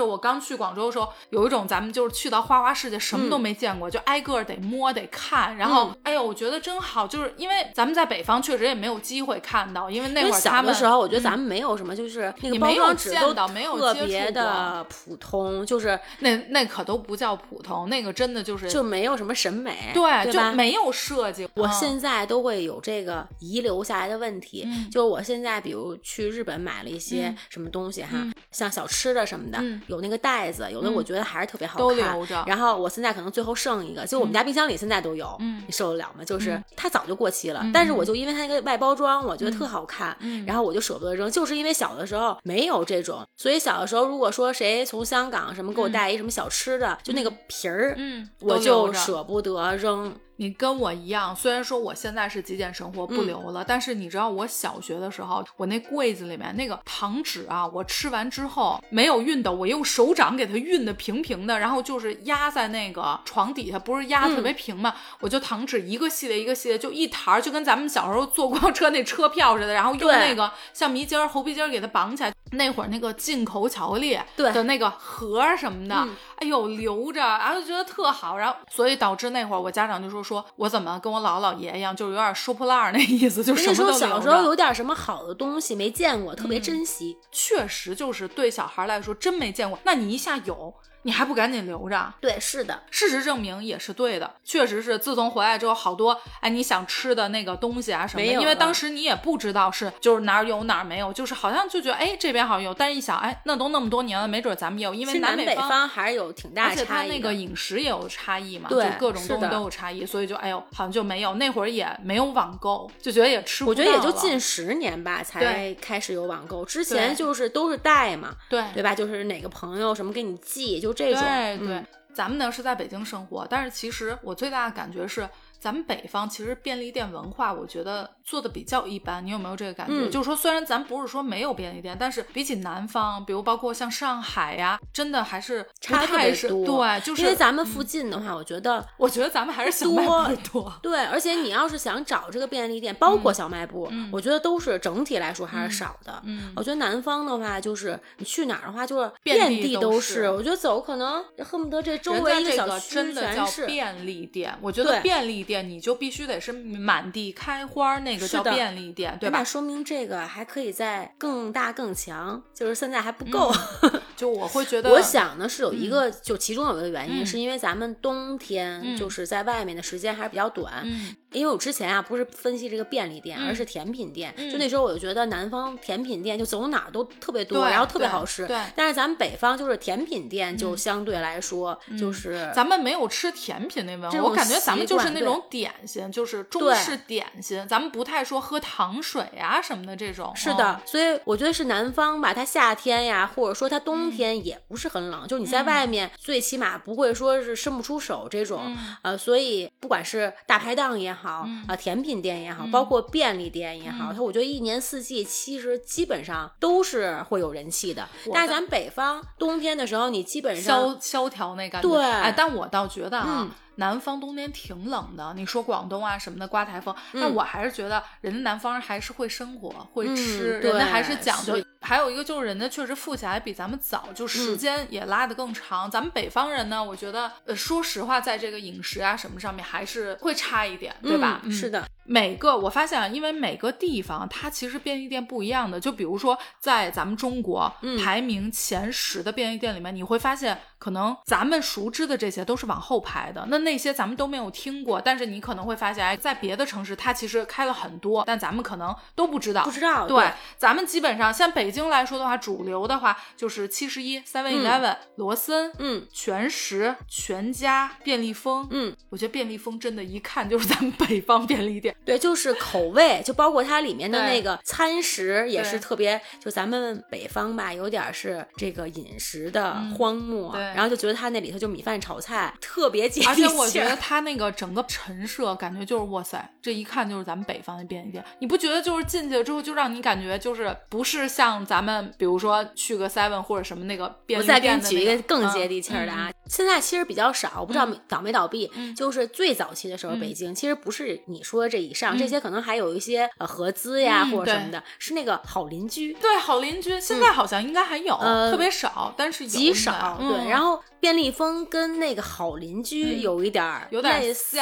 我刚去广州的时候，有一种咱们就是去到花花世界什么嗯。都没见过，就挨个儿得摸得看，然后、哎呦，我觉得真好，就是因为咱们在北方确实也没有机会看到，因为那会儿小的时候，我觉得咱们没有什么，就是那个包装纸都特别的普通，就是那那可都不叫普通，那个真的就是就没有什么审美，对，对？就没有设计。我嗯现在都会有这个遗留下来的问题，嗯就是我现在比如去日本买了一些什么东西哈，像小吃的什么的，嗯有那个袋子，有的我觉得还是特别好看，都留着然后我现在可能最后剩一个，就我们家冰箱里现在都有，嗯你受得了吗？就是它早就过期了，但是我就因为它那个外包装，我觉得特好看，嗯。然后我就舍不得扔，就是因为小的时候没有这种，所以小的时候如果说谁从香港什么给我带一什么小吃的，就那个皮儿，嗯，我就舍不得扔。你跟我一样，虽然说我现在是极简生活嗯不留了，但是你知道我小学的时候，我那柜子里面那个糖纸啊，我吃完之后没有熨斗，我用手掌给它熨的平平的，然后就是压在那个床底下，不是压特别平嘛，我就糖纸一个系列一个系列，就一沓儿，就跟咱们小时候坐公交车那车票似的，然后用那个橡皮筋儿、猴皮筋儿给它绑起来。那会儿那个进口巧克力对的那个盒什么的，嗯哎呦留着，然后就觉得特好，然后所以导致那会儿我家长就说说我怎么跟我姥姥姥爷一样，就是有点收破烂儿那意思，就什么那时候都留小时候有点什么好的东西没见过，特别嗯珍惜。确实就是对小孩来说真没见过，那你一下有，你还不赶紧留着？对，是的，事实证明也是对的，确实是自从回来之后，好多哎你想吃的那个东西啊什么的，因为当时你也不知道是就是哪儿有哪儿没有，就是好像就觉得哎这边好像有，但是一想哎那都那么多年了，没准咱们也有，因为南北方还是有挺大差异而且它。那个饮食也有差异嘛，对就各种东西都有差异，所以就哎呦好像就没有，那会儿也没有网购，就觉得也吃不我觉得也就近十年吧，才开始有网购。之前就是都是带嘛，对对吧？就是哪个朋友什么给你寄，就这种。对对，嗯咱们呢是在北京生活，但是其实我最大的感觉是，咱们北方其实便利店文化，我觉得做的比较一般。你有没有这个感觉？嗯就是说，虽然咱不是说没有便利店，但是比起南方，比如包括像上海呀，真的还是差太多。对，就是因为咱们附近的话，我觉得我觉得咱们还是多部多。对，而且你要是想找这个便利店，包括小卖部，嗯我觉得都是整体来说还是少的。嗯我觉得南方的话，就是你去哪儿的话，就是遍地地都是。是我觉得走可能恨不得这周人围一个小区真的叫全是。便利店，我觉得便利店你就必须得是满地开花，那个叫便利店，对吧那？说明这个还可以再更大更强，就是现在还不够。就我会觉得，我想呢是有一个，就其中有一个原因，嗯是因为咱们冬天嗯就是在外面的时间还是比较短。嗯因为我之前啊不是分析这个便利店，嗯而是甜品店。嗯就那时候我就觉得南方甜品店就走哪儿都特别多，然后特别好吃。对但是咱们北方就是甜品店就嗯相对来说就是咱们没有吃甜品那文化，这种我感觉咱们就是那种点心，就是中对式点心，咱们不太说喝糖水啊什么的这种。是的嗯，，所以我觉得是南方吧，它夏天呀，或者说它冬天也不是很冷，就是你在外面最起码不会说是伸不出手这种，嗯呃，所以不管是大排档也好，啊、嗯。甜品店也好，嗯。包括便利店也好，嗯。它我觉得一年四季其实基本上都是会有人气的但是咱北方冬天的时候，你基本上萧萧条那感觉。对。哎，但我倒觉得啊。嗯南方冬天挺冷的，你说广东啊什么的刮台风，但嗯我还是觉得人家南方人还是会生活、会嗯吃，对人家还是讲究。还有一个就是人家确实富起来比咱们早，就时嗯间也拉得更长。咱们北方人呢，我觉得呃，说实话，在这个饮食啊什么上面还是会差一点，对吧？嗯是的，每个我发现啊，因为每个地方它其实便利店不一样的，就比如说在咱们中国、嗯排名前十的便利店里面，你会发现可能咱们熟知的这些都是往后排的，那那些咱们都没有听过，但是你可能会发现，哎，在别的城市它其实开了很多，但咱们可能都不知道。不知道对，咱们基本上像北京来说的话，主流的话就是七十一、Seven Eleven、罗森、嗯全食、全家、便利蜂。嗯，我觉得便利蜂真的，一看就是咱们北方便利店。对，就是口味，就包括它里面的那个餐食也是特别，就咱们北方吧，有点是这个饮食的荒漠，然后就觉得它那里头就米饭炒菜特别接地气儿，而且我觉得它那个整个陈设感觉就是哇塞，这一看就是咱们北方的便利店。你不觉得就是进去了之后就让你感觉就是不是像咱们比如说去个 Seven 或者什么那个便利店我再给你举一个更接嗯地气儿的啊，嗯现在其实比较少，我不知道嗯倒没倒闭。嗯就是最早期的时候，嗯北京其实不是你说这以上，嗯。这些可能还有一些呃合资呀、嗯或者什么的，是那个好邻居。对好邻居，现在好像应该还有，呃特别少，但是极少，对，嗯。然后便利蜂跟那个好邻居嗯有一点儿有点类似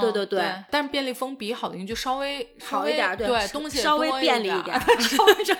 对对对。但是便利蜂比好邻居稍微好一点儿，对对东西稍微便利一一点稍微 这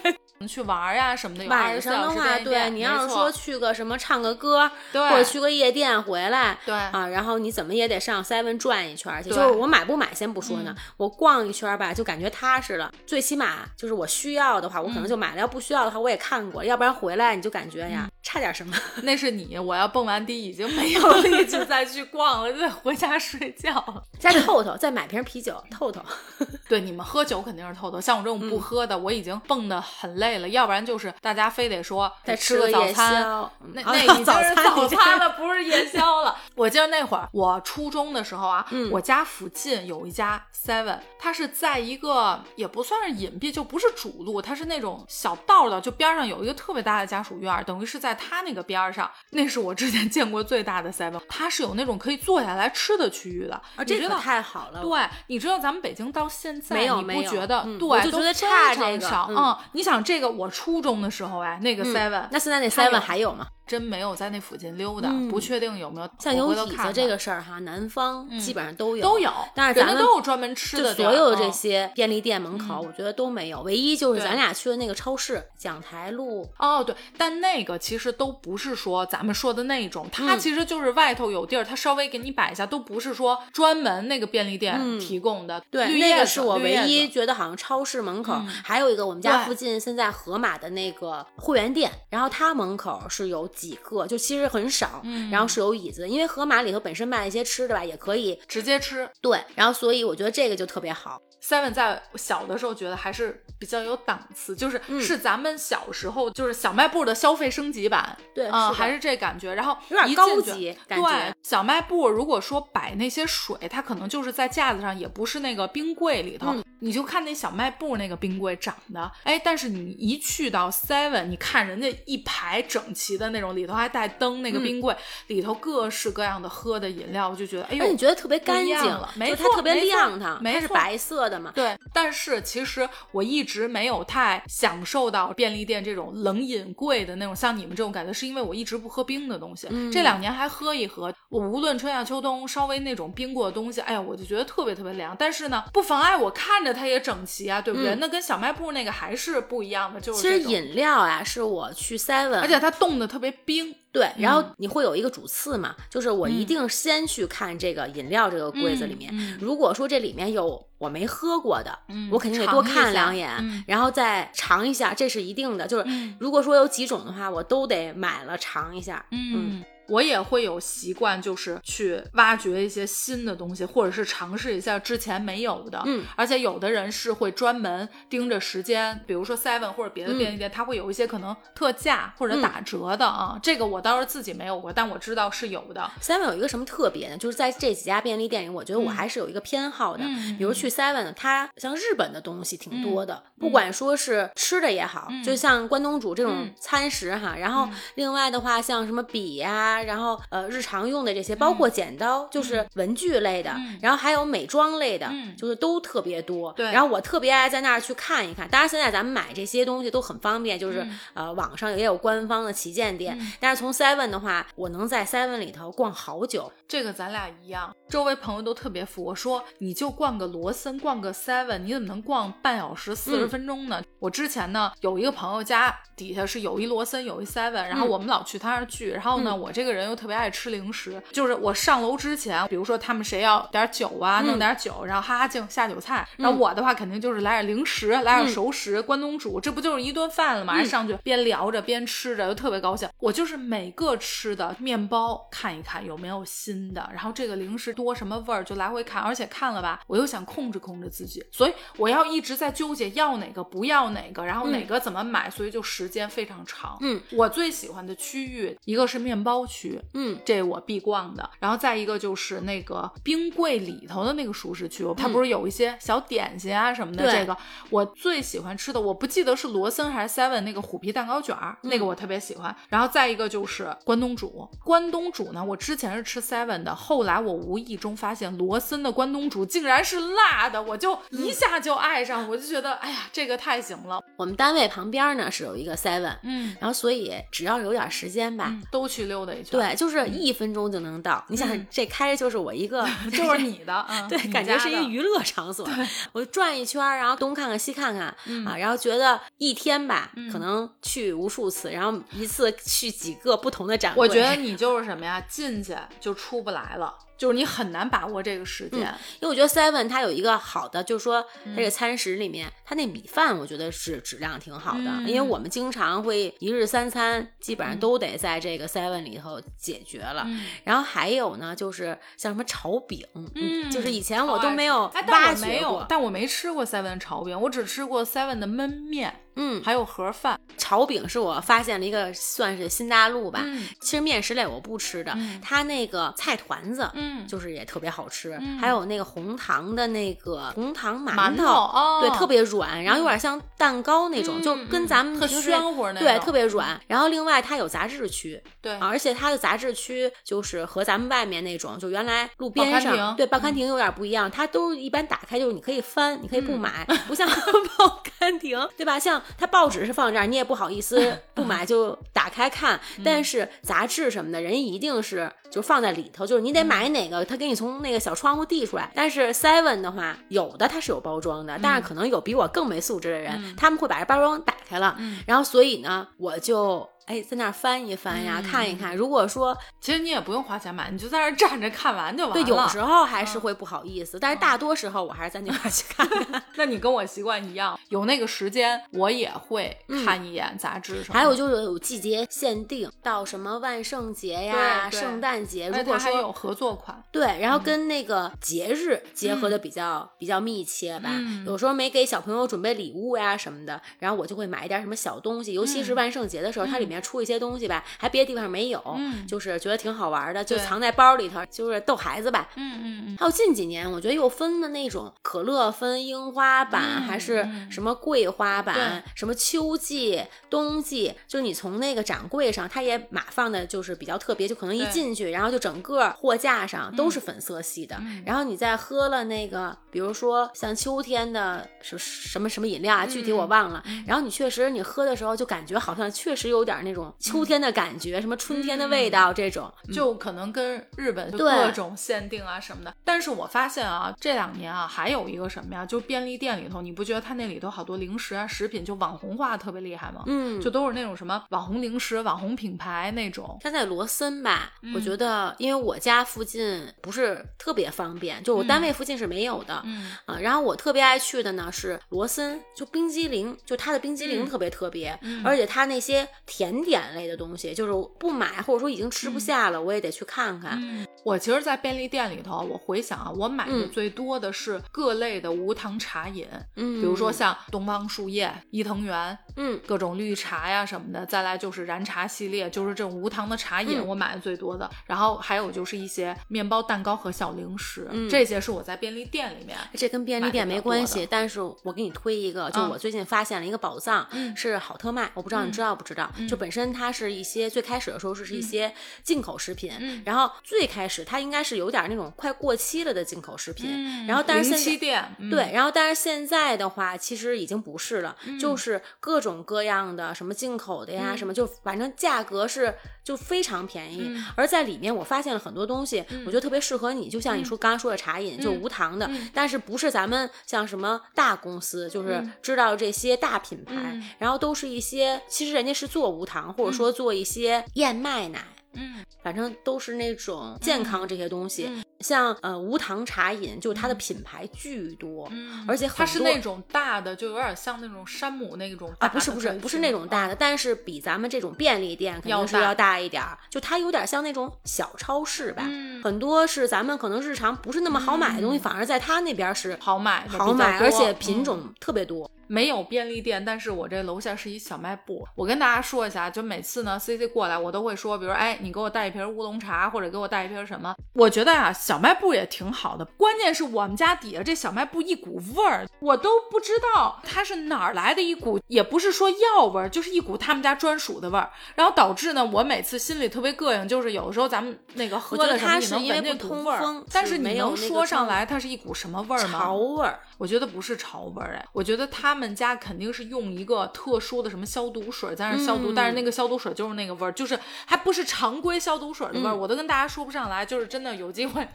去玩儿呀什么的，晚上的话，对你要是说。去个什么唱个歌，对或者去个夜店回来，对。啊，然后你怎么也得上 seven 转一圈去。就是我买不买先不说呢，嗯我逛一圈儿吧，就感觉踏实了。最起码就是我需要的话，我可能嗯就买了；要不需要的话，我也看过，要不然回来你就感觉呀，差点什么。那是你，我要蹦完迪已经没有力气再去逛了，就得回家睡觉了。再透透，再买瓶啤酒透透。对，你们喝酒肯定是透透，像我这种嗯不喝的，我已经蹦的很累了，要不然就是大家非得说再吃个早餐。宵，那那已经是早餐了，不是夜宵了。我记得那会儿我初中的时候啊，嗯我家附近有一家 Seven，它是在一个也不算是隐蔽，就不是主路，它是那种小道的，就边上有一个特别大的家属院，等于是在它那个边儿上。那是我之前见过最大的 Seven，它是有那种可以坐下来吃的区域的。啊，这个太好了。对，你知道咱们北京到现在，你没有没有不觉得？嗯对，我就觉得差这个。嗯你想这个，我初中的时候哎，那个 Seven，、那现在那 seven 还有吗？真没有在那附近溜达，嗯不确定有没有。像我有椅子这个事儿哈，南方基本上都有都有，但是咱们都有专门吃的所有的这嗯些便利店门口，我觉得都没有，唯一就是咱俩去的那个超市，讲台路。哦，对，但那个其实都不是说咱们说的那种，它嗯其实就是外头有地儿，它稍微给你摆一下，都不是说专门那个便利店提供的。嗯对，那个是我唯一觉得好像超市门口、嗯还有一个我们家附近现在盒马的那个会员店，然后它门口是有几个，就其实很少，嗯然后是有椅子，因为盒马里头本身卖一些吃的吧，也可以直接吃。对，然后所以我觉得这个就特别好。Seven 在小的时候觉得还是比较有档次，就是、嗯是咱们小时候就是小卖部的消费升级版，对还是这感觉。然后有点高级感对觉，小卖部如果说摆那些水，它可能就是在架子上，也不是那个冰柜里头。嗯你就看那小卖部那个冰柜长的，哎，但是你一去到 Seven，你看人家一排整齐的那种，里头还带灯，那个嗯冰柜、里头各式各样的喝的饮料，我就觉得，哎呦，你觉得特别干净了，没错它错特别亮堂，没错它是白色的嘛。对，但是其实我一直没有太享受到便利店这种冷饮柜的那种像你们这种感觉，是因为我一直不喝冰的东西。嗯这两年还喝一喝，我无论春夏秋冬，稍微那种冰过的东西，哎呀，我就觉得特别特别凉。但是呢，不妨碍我看着它也整齐啊，对不对？嗯那跟小卖部那个还是不一样的，就是其实，饮料啊，是我去 Seven，而且它冻的特别冰。对，然后嗯你会有一个主次嘛，就是我一定先去看这个饮料这个柜子里面，如果说这里面有我没喝过的，嗯我肯定得多看两眼，嗯然后再尝一下，这是一定的。就是嗯如果说有几种的话，我都得买了尝一下。嗯，我也会有习惯，就是去挖掘一些新的东西，或者是尝试一下之前没有的。嗯，而且有的人是会专门盯着时间，比如说 Seven 或者别的便利店，它会有一些可能特价或者打折的啊。这个我倒是自己没有过，但我知道是有的。Seven 有一个什么特别呢？就是在这几家便利店里，我觉得我还是有一个偏好的。嗯比如去 Seven，它像日本的东西挺多的，不管说是吃的也好，嗯就像关东煮这种嗯餐食哈。然后另外的话，像什么笔呀、然后呃日常用的这些，包括剪刀，就是文具类的，嗯然后还有美妆类的，嗯就是都特别多。对然后我特别爱在那儿去看一看。当然现在咱们买这些东西都很方便，就是、嗯呃网上也有官方的旗舰店，但是从 Seven 的话，我能在 Seven 里头逛好久。这个咱俩一样，周围朋友都特别服。我说你就逛个罗森，逛个 Seven，你怎么能逛半小时、四十嗯分钟呢？我之前呢有一个朋友家底下是有一罗森，有一 Seven，然后嗯。我们老去他那儿聚。然后呢，嗯。我这个人又特别爱吃零食，就是我上楼之前，比如说他们谁要点酒啊，嗯。弄点酒，然后哈哈镜下酒菜，然后我的话肯定就是来点零食，来点熟食，关东煮，这不就是一顿饭了吗？上去边聊着边吃着，就特别高兴。我就是每个吃的面包看一看有没有新的，然后这个零食多什么味儿就来回看，而且看了吧，我又想控制控制自己，所以我要一直在纠结要哪个不要哪个，然后哪个怎么买，所以就时间非常长。嗯，我最喜欢的区域一个是面包区，嗯这我必逛的。然后再一个就是那个冰柜里头的那个熟食区，它不是有一些小点心啊什么的。这个我最喜欢吃的，我不记得是罗森还是 Seven 那个虎皮蛋糕卷儿，那个我特别喜欢。然后再一个就是关东煮，关东煮呢，我之前是吃 Seven 的，后来我无意中发现罗森的关东煮竟然是辣的，我就一下就爱上，我就觉得哎呀，这个太行了。我们单位旁边呢是有一个 Seven，嗯，然后所以只要有点时间吧。都去溜达一圈。，对，就是一分钟就能到。你想嗯，这开着就是我一个，就是你的，嗯，对，感觉是一娱乐场所。我转一圈，然后东看看西看看、嗯啊，然后觉得一天吧，可能去无数次，然后一次去几个不同的展会。我觉得你就是什么呀，进去就出不来了，就是你很难把握这个时间。因为我觉得 Seven 它有一个好的，就是说嗯它这个餐食里面，它那米饭我觉得是质量挺好的，嗯因为我们经常会一日三餐基本上都得在这个 Seven 里头解决了。嗯然后还有呢，就是像什么炒饼，嗯就是以前我都没有哎，但挖我没有掘过，，但我没吃过 Seven 炒饼，我只吃过 Seven 的焖面，嗯，还有盒饭。炒饼是我发现了一个算是新大陆吧。嗯。其实面食类我不吃的，嗯。它那个菜团子，嗯。就是也特别好吃，嗯。还有那个红糖的那个红糖馒头，哦，对，特别软，然后有点像蛋糕那种，嗯就跟咱们特平时暄乎那对，特别软。然后另外它有杂志区，对。啊而且它的杂志区就是和咱们外面那种，就原来路边上对报刊亭有点不一样，它都一般打开就是你可以翻，你可以不买，不像 报刊亭，对吧？像它报纸是放这儿，你也不好意思 不买就打开看。但是杂志什么的，人一定是就放在里头，就是你得买哪个，他给你从那个小窗户递出来。但是 Seven 的话，有的它是有包装的，但是可能有比我更没素质的人，他们会把这包装打开了，然后所以呢，我就。哎，在那儿翻一翻呀，看一看。如果说，其实你也不用花钱买，你就在那儿站着看完就完了。对，有时候还是会不好意思，但是大多时候我还是在那块去看。那你跟我习惯一样，有那个时间我也会看一眼杂志什么。还有就是有季节限定，到什么万圣节呀、圣诞节，如果说有合作款，对，然后跟那个节日结合的比较比较密切吧。有时候没给小朋友准备礼物呀什么的，然后我就会买一点什么小东西，尤其是万圣节的时候，它里面。出一些东西吧，还别的地方没有，就是觉得挺好玩的，就藏在包里头，就是逗孩子吧。嗯嗯嗯。还有近几年，我觉得又分的那种可乐分樱花版，还是什么桂花版，什么秋季、冬季，就是你从那个展柜上，它也码放的就是比较特别，就可能一进去，然后就整个货架上都是粉色系的。然后你再喝了那个，比如说像秋天的什什么什么饮料啊，具体我忘了。然后你确实你喝的时候就感觉好像确实有点。那种秋天的感觉，什么春天的味道，这种就可能跟日本各种限定啊什么的。但是我发现啊，这两年啊，还有一个什么呀，就便利店里头，你不觉得它那里头好多零食啊、食品就网红化特别厉害吗？嗯，就都是那种什么网红零食、网红品牌那种。它在罗森吧，我觉得，因为我家附近不是特别方便，就我单位附近是没有的。嗯啊，然后我特别爱去的呢是罗森，就冰激凌，就它的冰激凌特别特别，而且它那些甜。甜点类的东西，就是不买或者说已经吃不下了，我也得去看看。我其实，在便利店里头，我回想啊，我买的最多的是各类的无糖茶饮，嗯，比如说像东方树叶、伊藤园，嗯，各种绿茶呀什么的。再来就是燃茶系列，就是这种无糖的茶饮，我买的最多的。然后还有就是一些面包、蛋糕和小零食，这些是我在便利店里面。这跟便利店没关系，但是我给你推一个，就我最近发现了一个宝藏，是好特卖，我不知道你知道不知道？就本身它是一些最开始的时候是是一些进口食品，然后最开始它应该是有点那种快过期了的进口食品，然后但是现在店对，然后但是现在的话其实已经不是了，就是各种各样的什么进口的呀，什么就反正价格是就非常便宜，而在里面我发现了很多东西，我觉得特别适合你，就像你说刚刚说的茶饮，就无糖的，但是不是咱们像什么大公司，就是知道这些大品牌，然后都是一些其实人家是做无糖。或者说做一些燕麦奶，嗯，反正都是那种健康这些东西。像呃无糖茶饮，就它的品牌巨多，而且它是那种大的，就有点像那种山姆那种啊，不是不是不是那种大的，但是比咱们这种便利店肯定是要大一点儿。就它有点像那种小超市吧，很多是咱们可能日常不是那么好买的东西，反而在它那边是好买好买，而且品种特别多。没有便利店，但是我这楼下是一小卖部。我跟大家说一下，就每次呢，C C 过来，我都会说，比如哎，你给我带一瓶乌龙茶，或者给我带一瓶什么。我觉得啊，小卖部也挺好的。关键是我们家底下这小卖部一股味儿，我都不知道它是哪儿来的一股，也不是说药味儿，就是一股他们家专属的味儿。然后导致呢，我每次心里特别膈应，就是有的时候咱们那个喝了什么，你能闻那股味儿，但是你能说上来它是一股什么味儿吗？潮味儿。我觉得不是潮味儿，哎，我觉得他们家肯定是用一个特殊的什么消毒水在那消毒，但是那个消毒水就是那个味儿，就是还不是常规消毒水的味儿，我都跟大家说不上来。就是真的有机会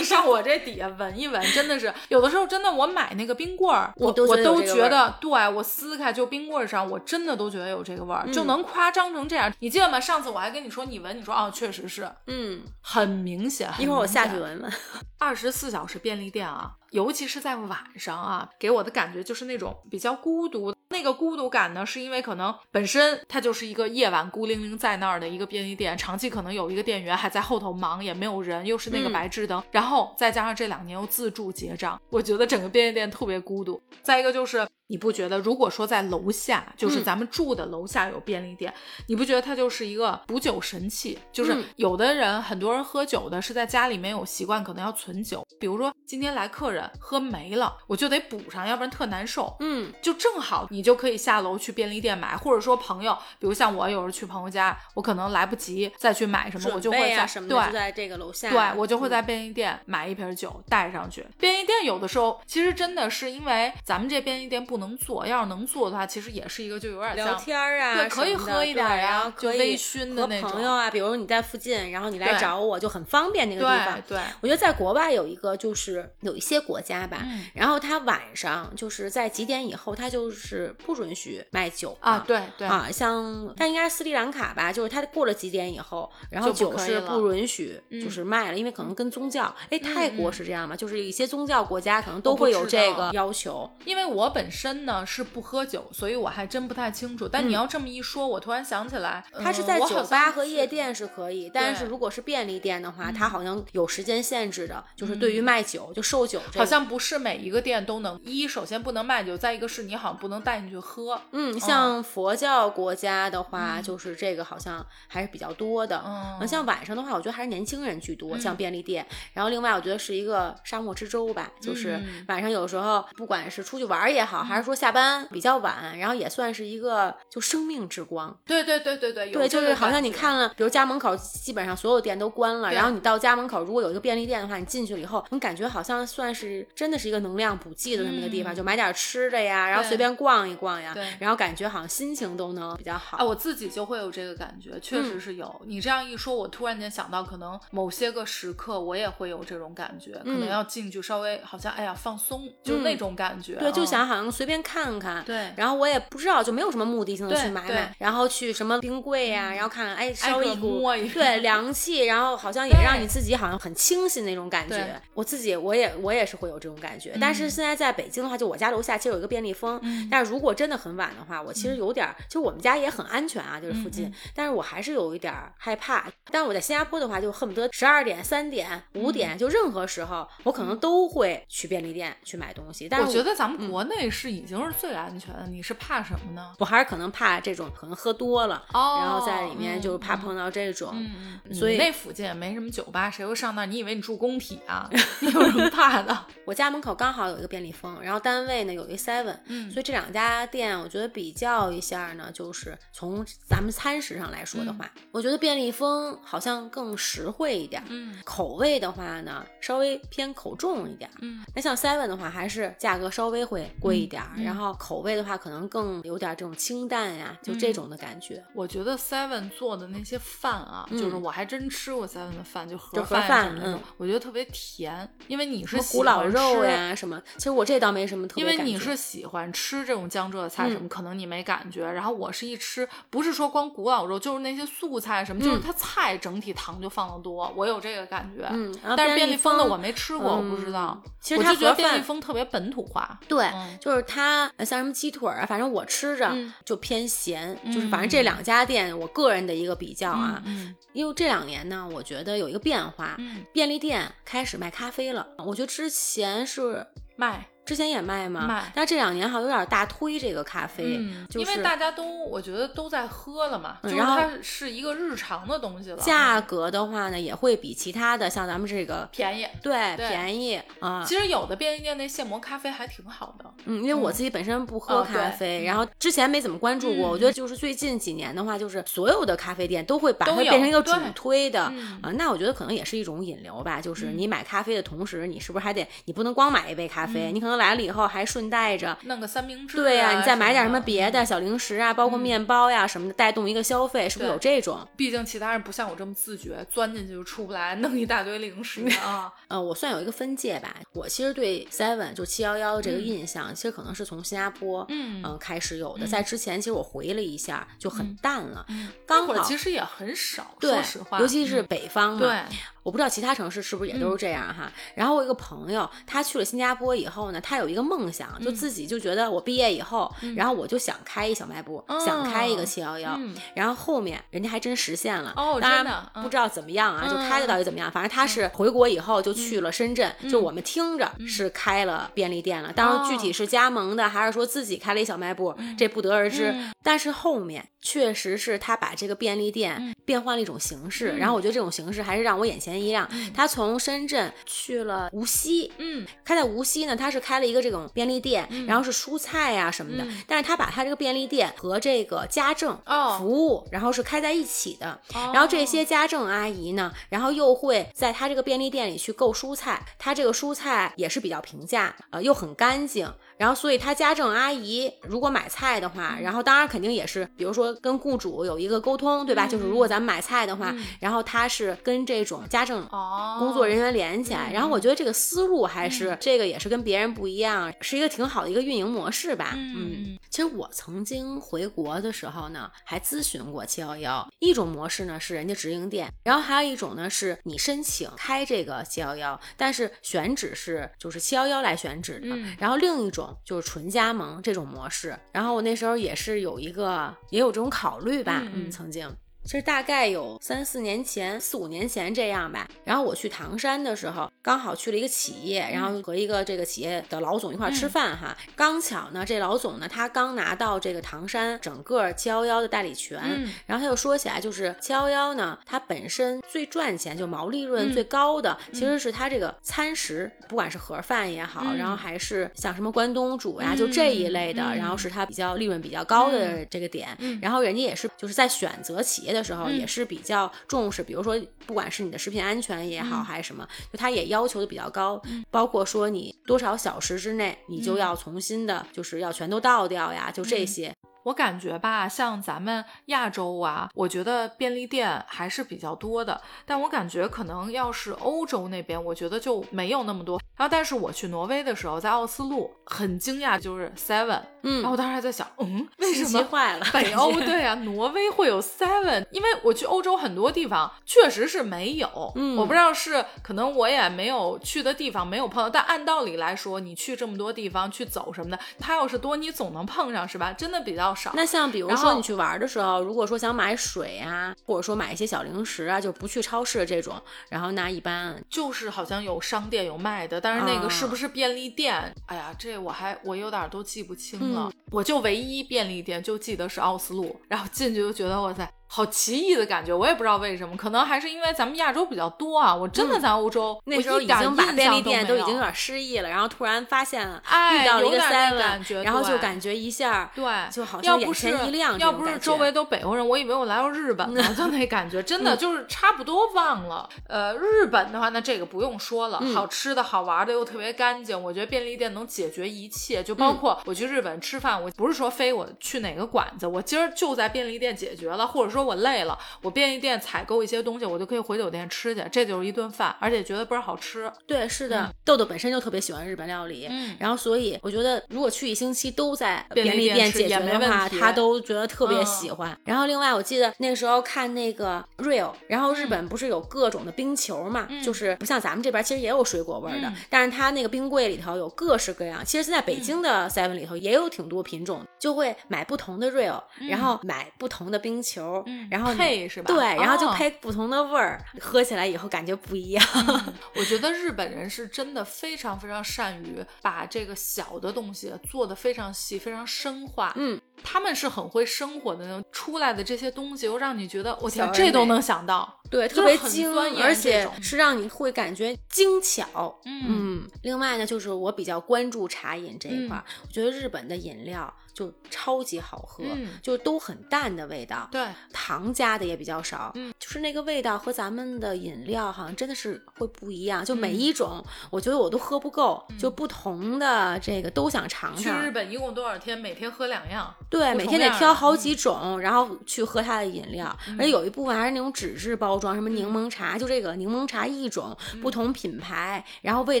上我这底下闻一闻，真的是有的时候真的，我买那个冰棍儿，我我都觉得，对我撕开就冰棍儿上，我真的都觉得有这个味儿，就能夸张成这样。你记得吗？上次我还跟你说，你闻，你说哦，确实是，嗯，很明显。一会儿我下去闻闻。二十四小时便利店啊。尤其是在晚上啊，给我的感觉就是那种比较孤独。那个孤独感呢，是因为可能本身它就是一个夜晚孤零零在那儿的一个便利店，长期可能有一个店员还在后头忙，也没有人，又是那个白炽灯，然后再加上这两年又自助结账，我觉得整个便利店特别孤独。再一个就是。你不觉得，如果说在楼下，就是咱们住的楼下有便利店，你不觉得它就是一个补酒神器？就是有的人，很多人喝酒的是在家里面有习惯，可能要存酒。比如说今天来客人喝没了，我就得补上，要不然特难受。嗯，就正好你就可以下楼去便利店买，或者说朋友，比如像我有时候去朋友家，我可能来不及再去买什么，我就会在什么对，在这个楼下，对我就会在便利店买一瓶酒带上去。便利店有的时候其实真的是因为咱们这便利店不。不能做，要是能做的话，其实也是一个就有点聊天儿啊，对可以喝一点对呀然后可以就微醺的和那种朋友啊，比如你在附近，然后你来找我，就很方便那个地方对。对，我觉得在国外有一个，就是有一些国家吧，嗯然后他晚上就是在几点以后，他就是不允许卖酒啊，对对啊，像但应该是斯里兰卡吧，就是他过了几点以后，然后酒是不允许嗯就是卖了，因为可能跟宗教，哎，泰国嗯是这样吗？就是一些宗教国家可能都会有这个要求。因为我本身呢是不喝酒，所以我还真不太清楚。但你要这么一说，我突然想起来，嗯它是在酒吧和夜店是可以，但是如果是便利店的话，它好像有时间限制的，就是对于卖酒就售酒这个，好像不是每一个店都能一，首先不能卖酒，再一个是你好像不能带进去喝。嗯，像佛教国家的话，就是这个好像还是比较多的。嗯像晚上的话，我觉得还是年轻人居多，像便利店。然后另外，我觉得是一个沙漠之舟吧，就是嗯晚上有时候不管是出去玩也好，还是说下班比较晚，然后也算是一个就生命之光。对对对对对，有对，就是好像你看了，比如家门口基本上所有店都关了，然后你到家门口如果有一个便利店的话，你进去了以后，你感觉好像算是真的是一个能量补给的那么一个地方，嗯就买点吃的呀，然后随便逛一逛呀对，然后感觉好像心情都能比较好。啊，我自己就会有这个感觉，确嗯实是有。你这样一说，我突然间想到，可能某些个时刻我也会有这种感觉，可能嗯要进去稍微好像哎呀放松，就那种感觉。对，就嗯想好像随便看看。对然后我也不知道，就没有什么目的性的去买买，然后去什么冰柜呀、然后看看，哎，稍微一股摸一下对凉气，然后好像也让你自己好像很清新那种感觉。我自己我也我也是会有这种感觉，但是现在在北京的话，就我家楼下其实有一个便利蜂，嗯但是如果真的很晚的话，我其实有点儿，就我们家也很安全啊，就是附近，嗯但是我还是有一点儿害怕。但我在新加坡的话，就恨不得十二点、三点、五点，嗯就任何时候，我可能都会去便利店去买东西。但是我觉得咱们国内是已经是最安全的，你是怕什么呢？我还是可能怕这种，可能喝多了，哦然后在里面嗯就怕碰到这种。嗯，所以那附近也没什么酒吧，谁会上那儿？你以为你住工体啊？你有什么怕的？我家门口刚好有一个便利蜂，然后单位呢有一 Seven，嗯所以这两家店我觉得比较一下呢，就是从咱们餐食上来说的话，我觉得便利蜂好像更实惠一点，嗯口味的话呢稍微偏口重一点。嗯，那像 Seven 的话，还是价格稍微会贵一点儿，嗯嗯然后口味的话可能更有点这种清淡呀，就嗯这种的感觉。我觉得 Seven 做的那些饭啊，嗯就是我还真吃过 Seven 的饭，就盒饭饭什么那种嗯，我觉得特别甜，因为你是古老肉欢吃呀什么，其实我这倒没什么特别感觉。为你是喜欢吃这种江浙菜什么，嗯可能你没感觉。然后我是一吃，不是说光古老肉，就是那些素菜什么，就是它菜整体糖就放的多，我有这个感觉。嗯，但是便利利蜂的我没吃过，我不知嗯道。其实它我就觉得便利蜂特别本土化。对，嗯就是它呃像什么鸡腿儿啊，反正我吃着嗯就偏咸，就是反正这两家店我个人的一个比较啊，嗯因为这两年呢，我觉得有一个变化，嗯，便利店开始卖咖啡了。我觉得之前是卖。之前也卖吗？卖但这两年好像有点大推这个咖啡，嗯，就是因为大家都我觉得都在喝了嘛，就是嗯然后它是一个日常的东西了，价格的话呢，也会比其他的像咱们这个便宜。对对便宜啊。其实有的便利店那现磨咖啡还挺好的，嗯，因为我自己本身不喝咖啡，然后之前没怎么关注过。嗯我觉得就是最近几年的话，就是所有的咖啡店都会把它变成一个主推的嗯啊。那我觉得可能也是一种引流吧，就是你买咖啡的同时，你是不是还得你不能光买一杯咖啡，你可能来了以后还顺带着。弄个三明治、啊。对呀、你再买点什么别的小零食啊，包括面包呀什么的，带动一个消费，是不是有这种？毕竟其他人不像我这么自觉，钻进去就出不来，弄一大堆零食啊。呃，我算有一个分界吧。我其实对 Seven 就七幺幺这个印象，其实可能是从新加坡嗯呃开始有的，在之前其实我回了一下就很淡了，嗯，刚好其实也很少，说实话，尤其是嗯北方嘛。对，我不知道其他城市是不是也都是这样哈。然后我一个朋友，他去了新加坡以后呢，他有一个梦想，就自己就觉得我毕业以后，然后我就想开一小卖部，想开一个七幺幺。嗯。然后后面人家还真实现了，哦当然真的嗯。不知道怎么样啊，就嗯开的到底怎么样。反正他是回国以后就去了深圳，就我们听着是开了便利店了，当然具体是加盟的还是说自己开了一小卖部，这不得而知。但是后面确实是他把这个便利店变换了一种形式，然后我觉得这种形式还是让我眼前一亮。他从深圳去了无锡，嗯。他在无锡呢，他是开了一个这种便利店，然后是蔬菜呀、什么的，但是他把他这个便利店和这个家政哦。服务，然后是开在一起的。哦然后这些家政阿姨呢，然后又会在他这个便利店里去购蔬菜，他这个蔬菜也是比较平价，呃，又很干净，然后所以他家政阿姨如果买菜的话，然后当然肯定也是，比如说跟雇主有一个沟通，对吧？就是如果咱们买菜的话，然后他是跟这种家政哦，工作人员连起来，然后我觉得这个思路还是、这个也是跟别人不一样，是一个挺好的一个运营模式吧。嗯其实我曾经回国的时候呢，还咨询过七幺幺。一种模式呢是人家直营店，然后还有一种呢是你申请开这个七幺幺，但是选址是就是七幺幺来选址的。嗯然后另一种就是纯加盟这种模式。然后我那时候也是有一个也有这种考虑吧，嗯嗯曾经。其实大概有三四年前、四五年前这样吧。然后我去唐山的时候，刚好去了一个企业，然后和一个这个企业的老总一块儿吃饭哈。刚巧呢，这老总呢，他刚拿到这个唐山整个七幺幺的代理权，嗯。然后他又说起来，就是七幺幺呢，它本身最赚钱就毛利润嗯。最高的，其实是它这个餐食，不管是盒饭也好，嗯然后还是像什么关东煮呀，就这一类的，嗯。然后是它比较利润比较高的这个点。嗯。然后人家也是就是在选择企业的时候，嗯。也是比较重视，比如说不管是你的食品安全也好，嗯。还是什么，就它也要求的比较高，包括说你多少小时之内你就嗯。要重新的，就是要全都倒掉呀，就这些。我感觉吧，像咱们亚洲啊，我觉得便利店还是比较多的。但我感觉可能要是欧洲那边，我觉得就没有那么多。然后，但是我去挪威的时候，在奥斯陆很惊讶，就是 Seven。嗯然后我当时还在想，嗯，为什么坏了，北欧对啊，挪威会有 Seven，因为我去欧洲很多地方确实是没有，嗯我不知道是可能我也没有去的地方没有碰到，但按道理来说，你去这么多地方去走什么的，它要是多，你总能碰上是吧？真的比较少。那像比如说你去玩的时候，如果说想买水啊，或者说买一些小零食啊，就不去超市这种，然后那一般就是好像有商店有卖的，但是那个啊是不是便利店？哎呀，这我还我有点都记不清了。嗯我就唯一便利店就记得是奥斯陆，然后进去就觉得哇塞，好奇异的感觉。我也不知道为什么，可能还是因为咱们亚洲比较多啊。我真的在欧洲、嗯那时候已经把便利店都已经有点失忆了，然后突然发现了，哎遇到了一个有点那感 seven，觉然后就感觉一下对，就好要不是像眼前一亮这要不是周围都北欧人，我以为我来到日本了，就那感觉，真的嗯就是差不多忘了。呃，日本的话，那这个不用说了，嗯好吃的好玩的又特别干净，我觉得便利店能解决一切，就包嗯括我去日本吃饭，我不是说非我去哪个馆子，我今儿就在便利店解决了，或者说我累了，我便利店采购一些东西，我就可以回酒店吃去，这就是一顿饭，而且觉得倍儿好吃。对，是的，豆豆本身就特别喜欢日本料理，嗯然后所以我觉得如果去一星期都在便利利店解决的话，他都觉得特别嗯喜欢。然后另外我记得那个时候看那个 Real，然后日本不是有各种的冰球嘛，嗯就是不像咱们这边其实也有水果味儿的，嗯但是它那个冰柜里头有各式各样。其实现在北京的 Seven 里头也有挺多品种，就会买不同的 Real，、然后买不同的冰球，嗯然后配是吧对，然后就哦配不同的味儿，喝起来以后感觉不一样。我觉得日本人是真的非常非常善于把这个小的东西做得非常细、非常深化。嗯，他们是很会生活的那种，出来的这些东西又让你觉得我天这都能想到。对，特别精而且是让你会感觉精巧。嗯嗯，另外呢，就是我比较关注茶饮这一块儿，我觉得日本的饮料就超级好喝，嗯就都很淡的味道，对，糖加的也比较少，嗯，就是那个味道和咱们的饮料好像真的是会不一样，就每嗯一种，我觉得我都喝不够，就不同的这个都想尝尝去尝。日本一共多少天？每天喝两样。对，每天得挑好几嗯种，然后去喝它的饮料，而且有一部分还是那种纸质包装，什么柠檬茶，就这个柠檬茶一种，不同品牌，然后味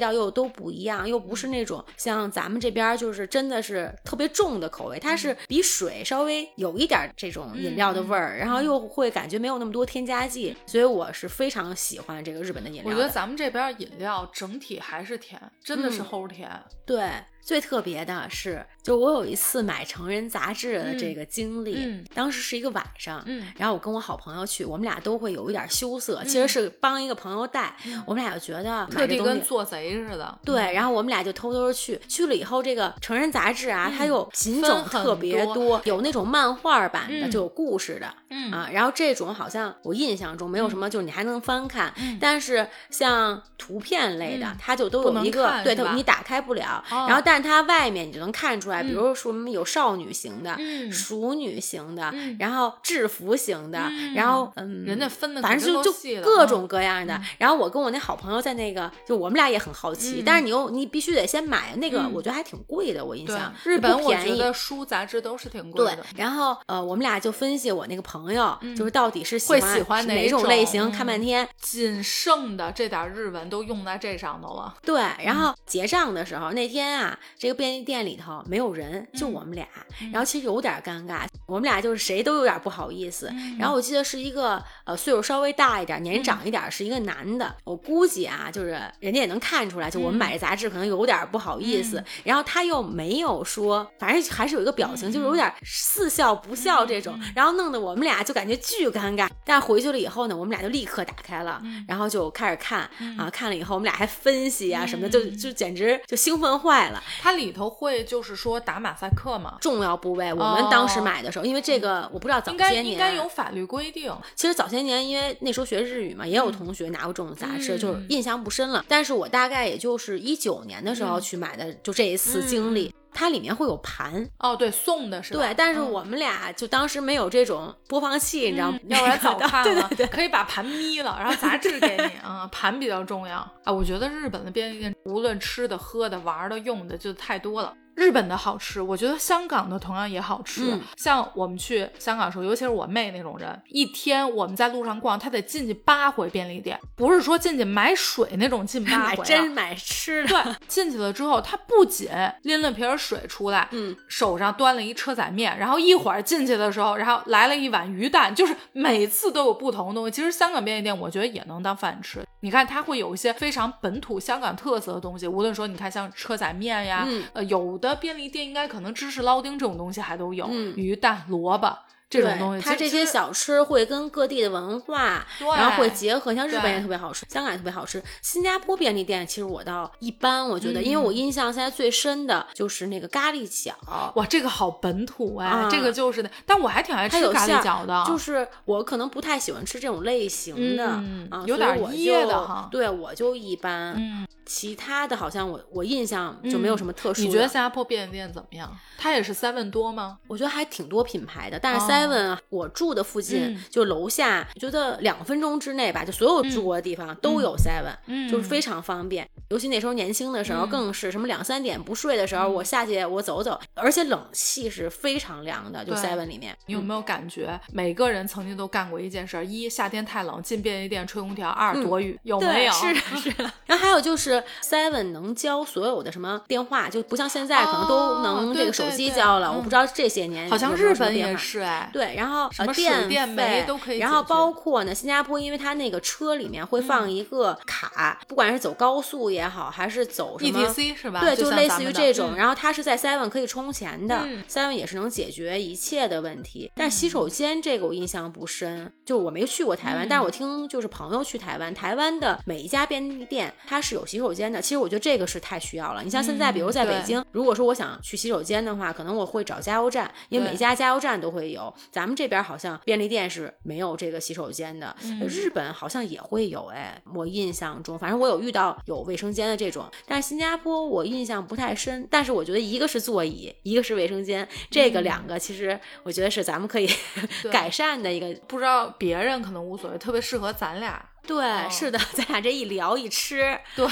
道又都不一样，又不是那种像咱们这边儿就是真的是特别重的口味，它是比水稍微有一点儿这种饮料的味儿，然后又会感觉没有那么多添加剂，所以我是非常喜欢这个日本的饮料的。我觉得咱们这边饮料整体还是甜，真的是嗯齁甜。对，最特别的是，就我有一次买成人杂志的这个经历，嗯当时是一个晚上，嗯然后我跟我好朋友去，我们俩都会有一点羞涩，其实是帮一个朋友带，我们俩就觉得特地跟做贼似的。对，然后我们俩就偷偷去，去了以后，这个成人杂志啊，它又品种特别多多，有那种漫画版的，嗯就有故事的，嗯啊，然后这种好像我印印象中没有什么，就是你还能翻看。嗯但是像图片类的，嗯它就都有一个对，它你打开不了。哦然后，但是它外面你就能看出来，比嗯如说什么有少女型的、嗯熟女型的，嗯然后制服型的，嗯然后嗯，人家分的反正就就各嗯种各样的。然后我跟我那好朋友在那个，就我们俩也很好奇，嗯但是你又你必须得先买那个，嗯我觉得还挺贵的，我印象日本，我觉得书杂志都是挺贵对的。，然后呃，我们俩就分析我那个朋友，就是到底是喜会欢喜欢哪种类型，看半天。仅剩的这点日文都用在这上头了。对，然嗯后结账的时候，那天啊，这个便利店里头没有人，就嗯我们俩，然后其实有点尴尬，我们俩就是谁都有点不好意思。嗯然后我记得是一个呃岁数稍微大一点、年长一点，是一个男的，我估计啊，就是人家也能看出来，就我们买这杂志可能有点不好意思，嗯然后他又没有说，反正还是有一个表情，就是有点似笑不笑这嗯种，然后弄得我们俩就感觉巨尴尬。但是回去了以后呢，我们俩就立刻打开了，嗯然后就开始看啊，看了以后我们俩还分析啊什么的，就就简直就兴奋坏了。它里头会就是说打马赛克吗？重要部位，我们当时买的时候，因为这个我不知道早哦应该应该有法律规定。其实早些年，因为那时候学日语嘛，也有同学拿过这种杂志，嗯就是印象不深了。但是我大概也就是一九年的时候嗯去买的，就这一次经历，它里面会有盘，哦，对，送的是吧？对，但是嗯我们俩就当时没有这种播放器，你知道吗？要不然早看 了，对对对。可以把盘眯了，然后杂志给你啊、盘比较重要啊。我觉得日本的便利店，无论吃的、喝的、玩的、用的，就太多了。日本的好吃，我觉得香港的同样也好吃。嗯。像我们去香港的时候，尤其是我妹那种人，一天我们在路上逛，她得进去八回便利店，不是说进去买水那种进八回、啊，真买吃的，对，进去了之后，她不仅拎了瓶水出来，嗯，手上端了一车仔面，然后一会儿进去的时候，然后来了一碗鱼蛋，就是每次都有不同的东西。其实香港便利店我觉得也能当饭吃，你看它会有一些非常本土香港特色的东西，无论说你看像车仔面呀，嗯。呃，有的便利店应该可能芝士捞丁这种东西还都有，嗯。鱼蛋、萝卜这种东西，它这些小吃会跟各地的文化，然后会结合，像日本也特别好吃，香港也特别好吃。新加坡便利店其实我倒一般，我觉得，嗯因为我印象现在最深的就是那个咖喱饺。哇，这个好本土哎，啊这个就是的，但我还挺爱吃咖喱馅饺的，就是我可能不太喜欢吃这种类型的、嗯啊，有点噎的哈对，我就一般。嗯。其他的好像我我印象就没有什么特殊的。你觉得新加坡便利店怎么样？它也是 Seven 多吗？我觉得还挺多品牌的，但是哦 Seven 啊，我住的附近、嗯就楼下，我觉得两分钟之内吧，就所有住过的地方都有 Seven，、嗯就是非常方便。尤其那时候年轻的时候，嗯更是什么两三点不睡的时候，我下去我走走，而且冷气是非常凉的，就 Seven 里面。你有没有感觉，每个人曾经都干过一件事儿：一夏天太冷进便利店吹空调；二躲雨，有没，有？是的 是的。然后还有就是 Seven 能交所有的什么电话，就不像现在可能都哦能这个手机交了。嗯我不知道这些年好像日本也是哎。对，然后什么电电都可以然后包括呢，新加坡因为它那个车里面会放一个卡，不管是走高速也好，还是走什么。ETC 是吧？对，就就类似于这种，嗯然后它是在 Seven 可以充钱的、嗯 s e v e n 也是能解决一切的问题。但洗手间这个我印象不深，就我没去过台湾，嗯但是我听就是朋友去台湾，台湾的每一家便利店它是有洗手间的。其实我觉得这个是太需要了。你像现在，嗯比如在北对京，如果说我想去洗手间的话，可能我会找加油站，因为对每家加油站都会有。咱们这边好像便利店是没有这个洗手间的，嗯日本好像也会有。哎，我印象中，反正我有遇到有卫生间的这种，但是新加坡我印象不太深。但是我觉得一个是座椅，一个是卫生间，这个两个其实我觉得是咱们可以 嗯改善的一个。不知道别人可能无所谓，特别适合咱俩。对，是的，咱俩这一聊一吃，对，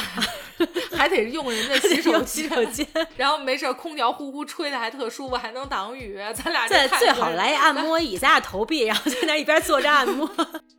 还得用人家洗手洗手间，然后没事儿空调呼呼吹的还特舒服，还能挡雨，咱俩这最好来一按摩椅，咱俩投币，然后在那一边坐着按摩。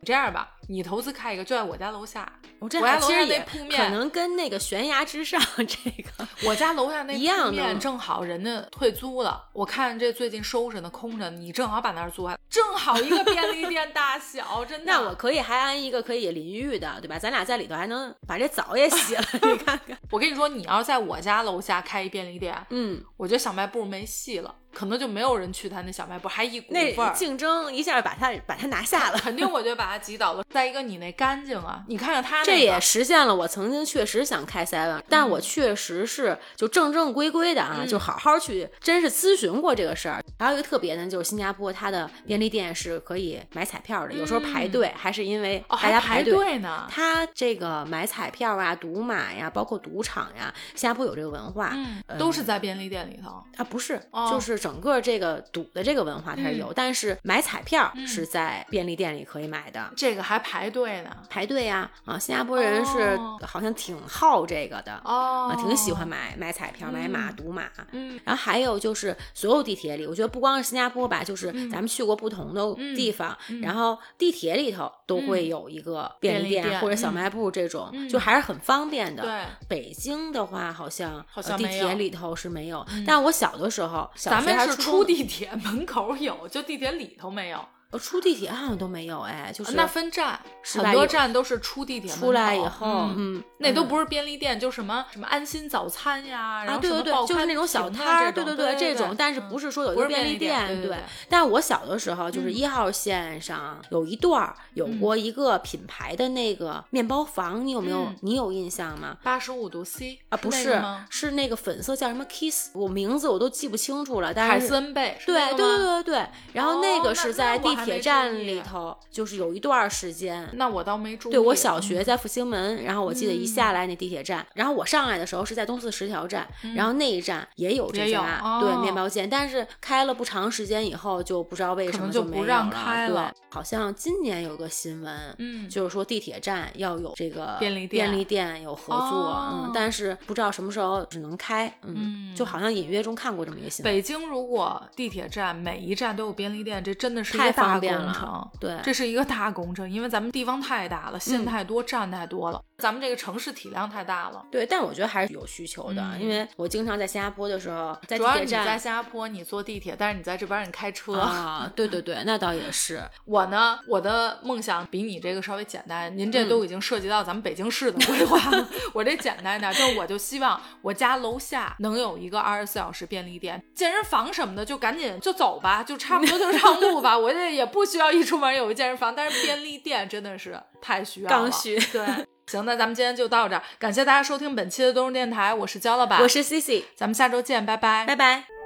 这样吧，你投资开一个，就在我家楼下。我这我家楼下那其实也铺面可能跟那个悬崖之上这个我家楼下那一样面正好人家退租了，我看这最近收拾呢，空着，你正好把那儿租下来，正好一个便利店大小，真的。那我可以还安一个可以淋浴的，对吧？咱俩在里头还能把这澡也洗了，你看看。我跟你说，你要是在我家楼下开一便利店，嗯，我觉得小卖部没戏了，可能就没有人去他那小卖部，还一股那味儿。竞争一下把他把他拿下了。肯定我就把他挤倒了。再一个，你那干净啊，你看看他、那个，这也实现了我曾经确实想开 seven，但我确实是就正正规规的啊，嗯就好好去，真是咨询过这个事儿。还有一个特别的，就是新加坡它的便利店是可以买彩票的，有时候排队还是因为哦，大家排队。队呢。它这个买彩票啊、赌马呀，包括赌场呀，新加坡有这个文化，都是在便利店里头。啊，不是，哦就是整个这个赌的这个文化它是有，但是买彩票嗯是在便利店里可以买的。这个还排队呢。排队呀、啊，新加坡人是哦。好像挺好这个的，哦啊，挺喜欢买买彩票、买马、嗯。赌马。嗯。然后还有就是所有地铁里，我觉得不光是新加坡吧，就是嗯。咱们去过不同的嗯地方，嗯。然后地铁里头都会嗯。有一个便利店或者小嗯。卖部这种，嗯。就还是很方便的。对，北京的话，好像好像地铁里头是没有，嗯。但我小的时候，小们是出地铁门口有，就地铁里头没有。呃出地铁好像都没有，哎，就是那分站，很多站都是出地铁出来以后，嗯。那都不是便利店，就什么什么安心早餐呀，然啊，后对对对，什么报就是那种小摊儿，对对，对这种，但是不是说有一个便利店对但是我小的时候，就是嗯一号线上有一段儿有嗯过一个品牌的那个面包房，你有没有嗯？你有印象吗？八十五度 C 啊，不是，是那个粉色叫什么 Kiss，我名字我都记不清楚了，但是海是。森贝，对对对对对，然后那个是在地铁那我还没注意站里头，就是有一段时间，那我倒没注意。对我小嗯学在复兴门，然后我记得一下来那地铁站，然后我上来的时候是在东四十条站，然后那一站也有这嗯也有家、哦对面包店，但是开了不长时间以后就不知道为什么没有就不让了。开了对，好像今年有个新闻，嗯就是说地铁站要有这个便利店便利店有合作，哦嗯，但是不知道什么时候只能开，嗯，嗯就好像隐约中看过这么一个新闻。北京如果地铁站每一站都有便利店，这真的是一太个大方便了工程。对，这是一个大工程，因为咱们地方太大了，线嗯太多，站太多了，咱们这个城市体量太大了。对，但我觉得还是有需求的，嗯因为我经常在新加坡的时候，在主地铁站要是你在新加坡，你坐地铁，但是你在这边你开车。啊，对对对，那倒也是。我呢，我的梦想比你这个稍微简单，您这嗯都已经涉及到咱们北京市的规划了。我这简单点，就是我就希望我家楼下能有一个二十四小时便利店，健身房什么的就赶紧就走吧，就差不多就让路吧。我这也不需要一出门有个健身房，但是便利店真的是太需要了。刚需 对。行，那咱们今天就到这儿，感谢大家收听本期的东日电台，我是焦老板，我是 C C，咱们下周见，拜拜，拜拜。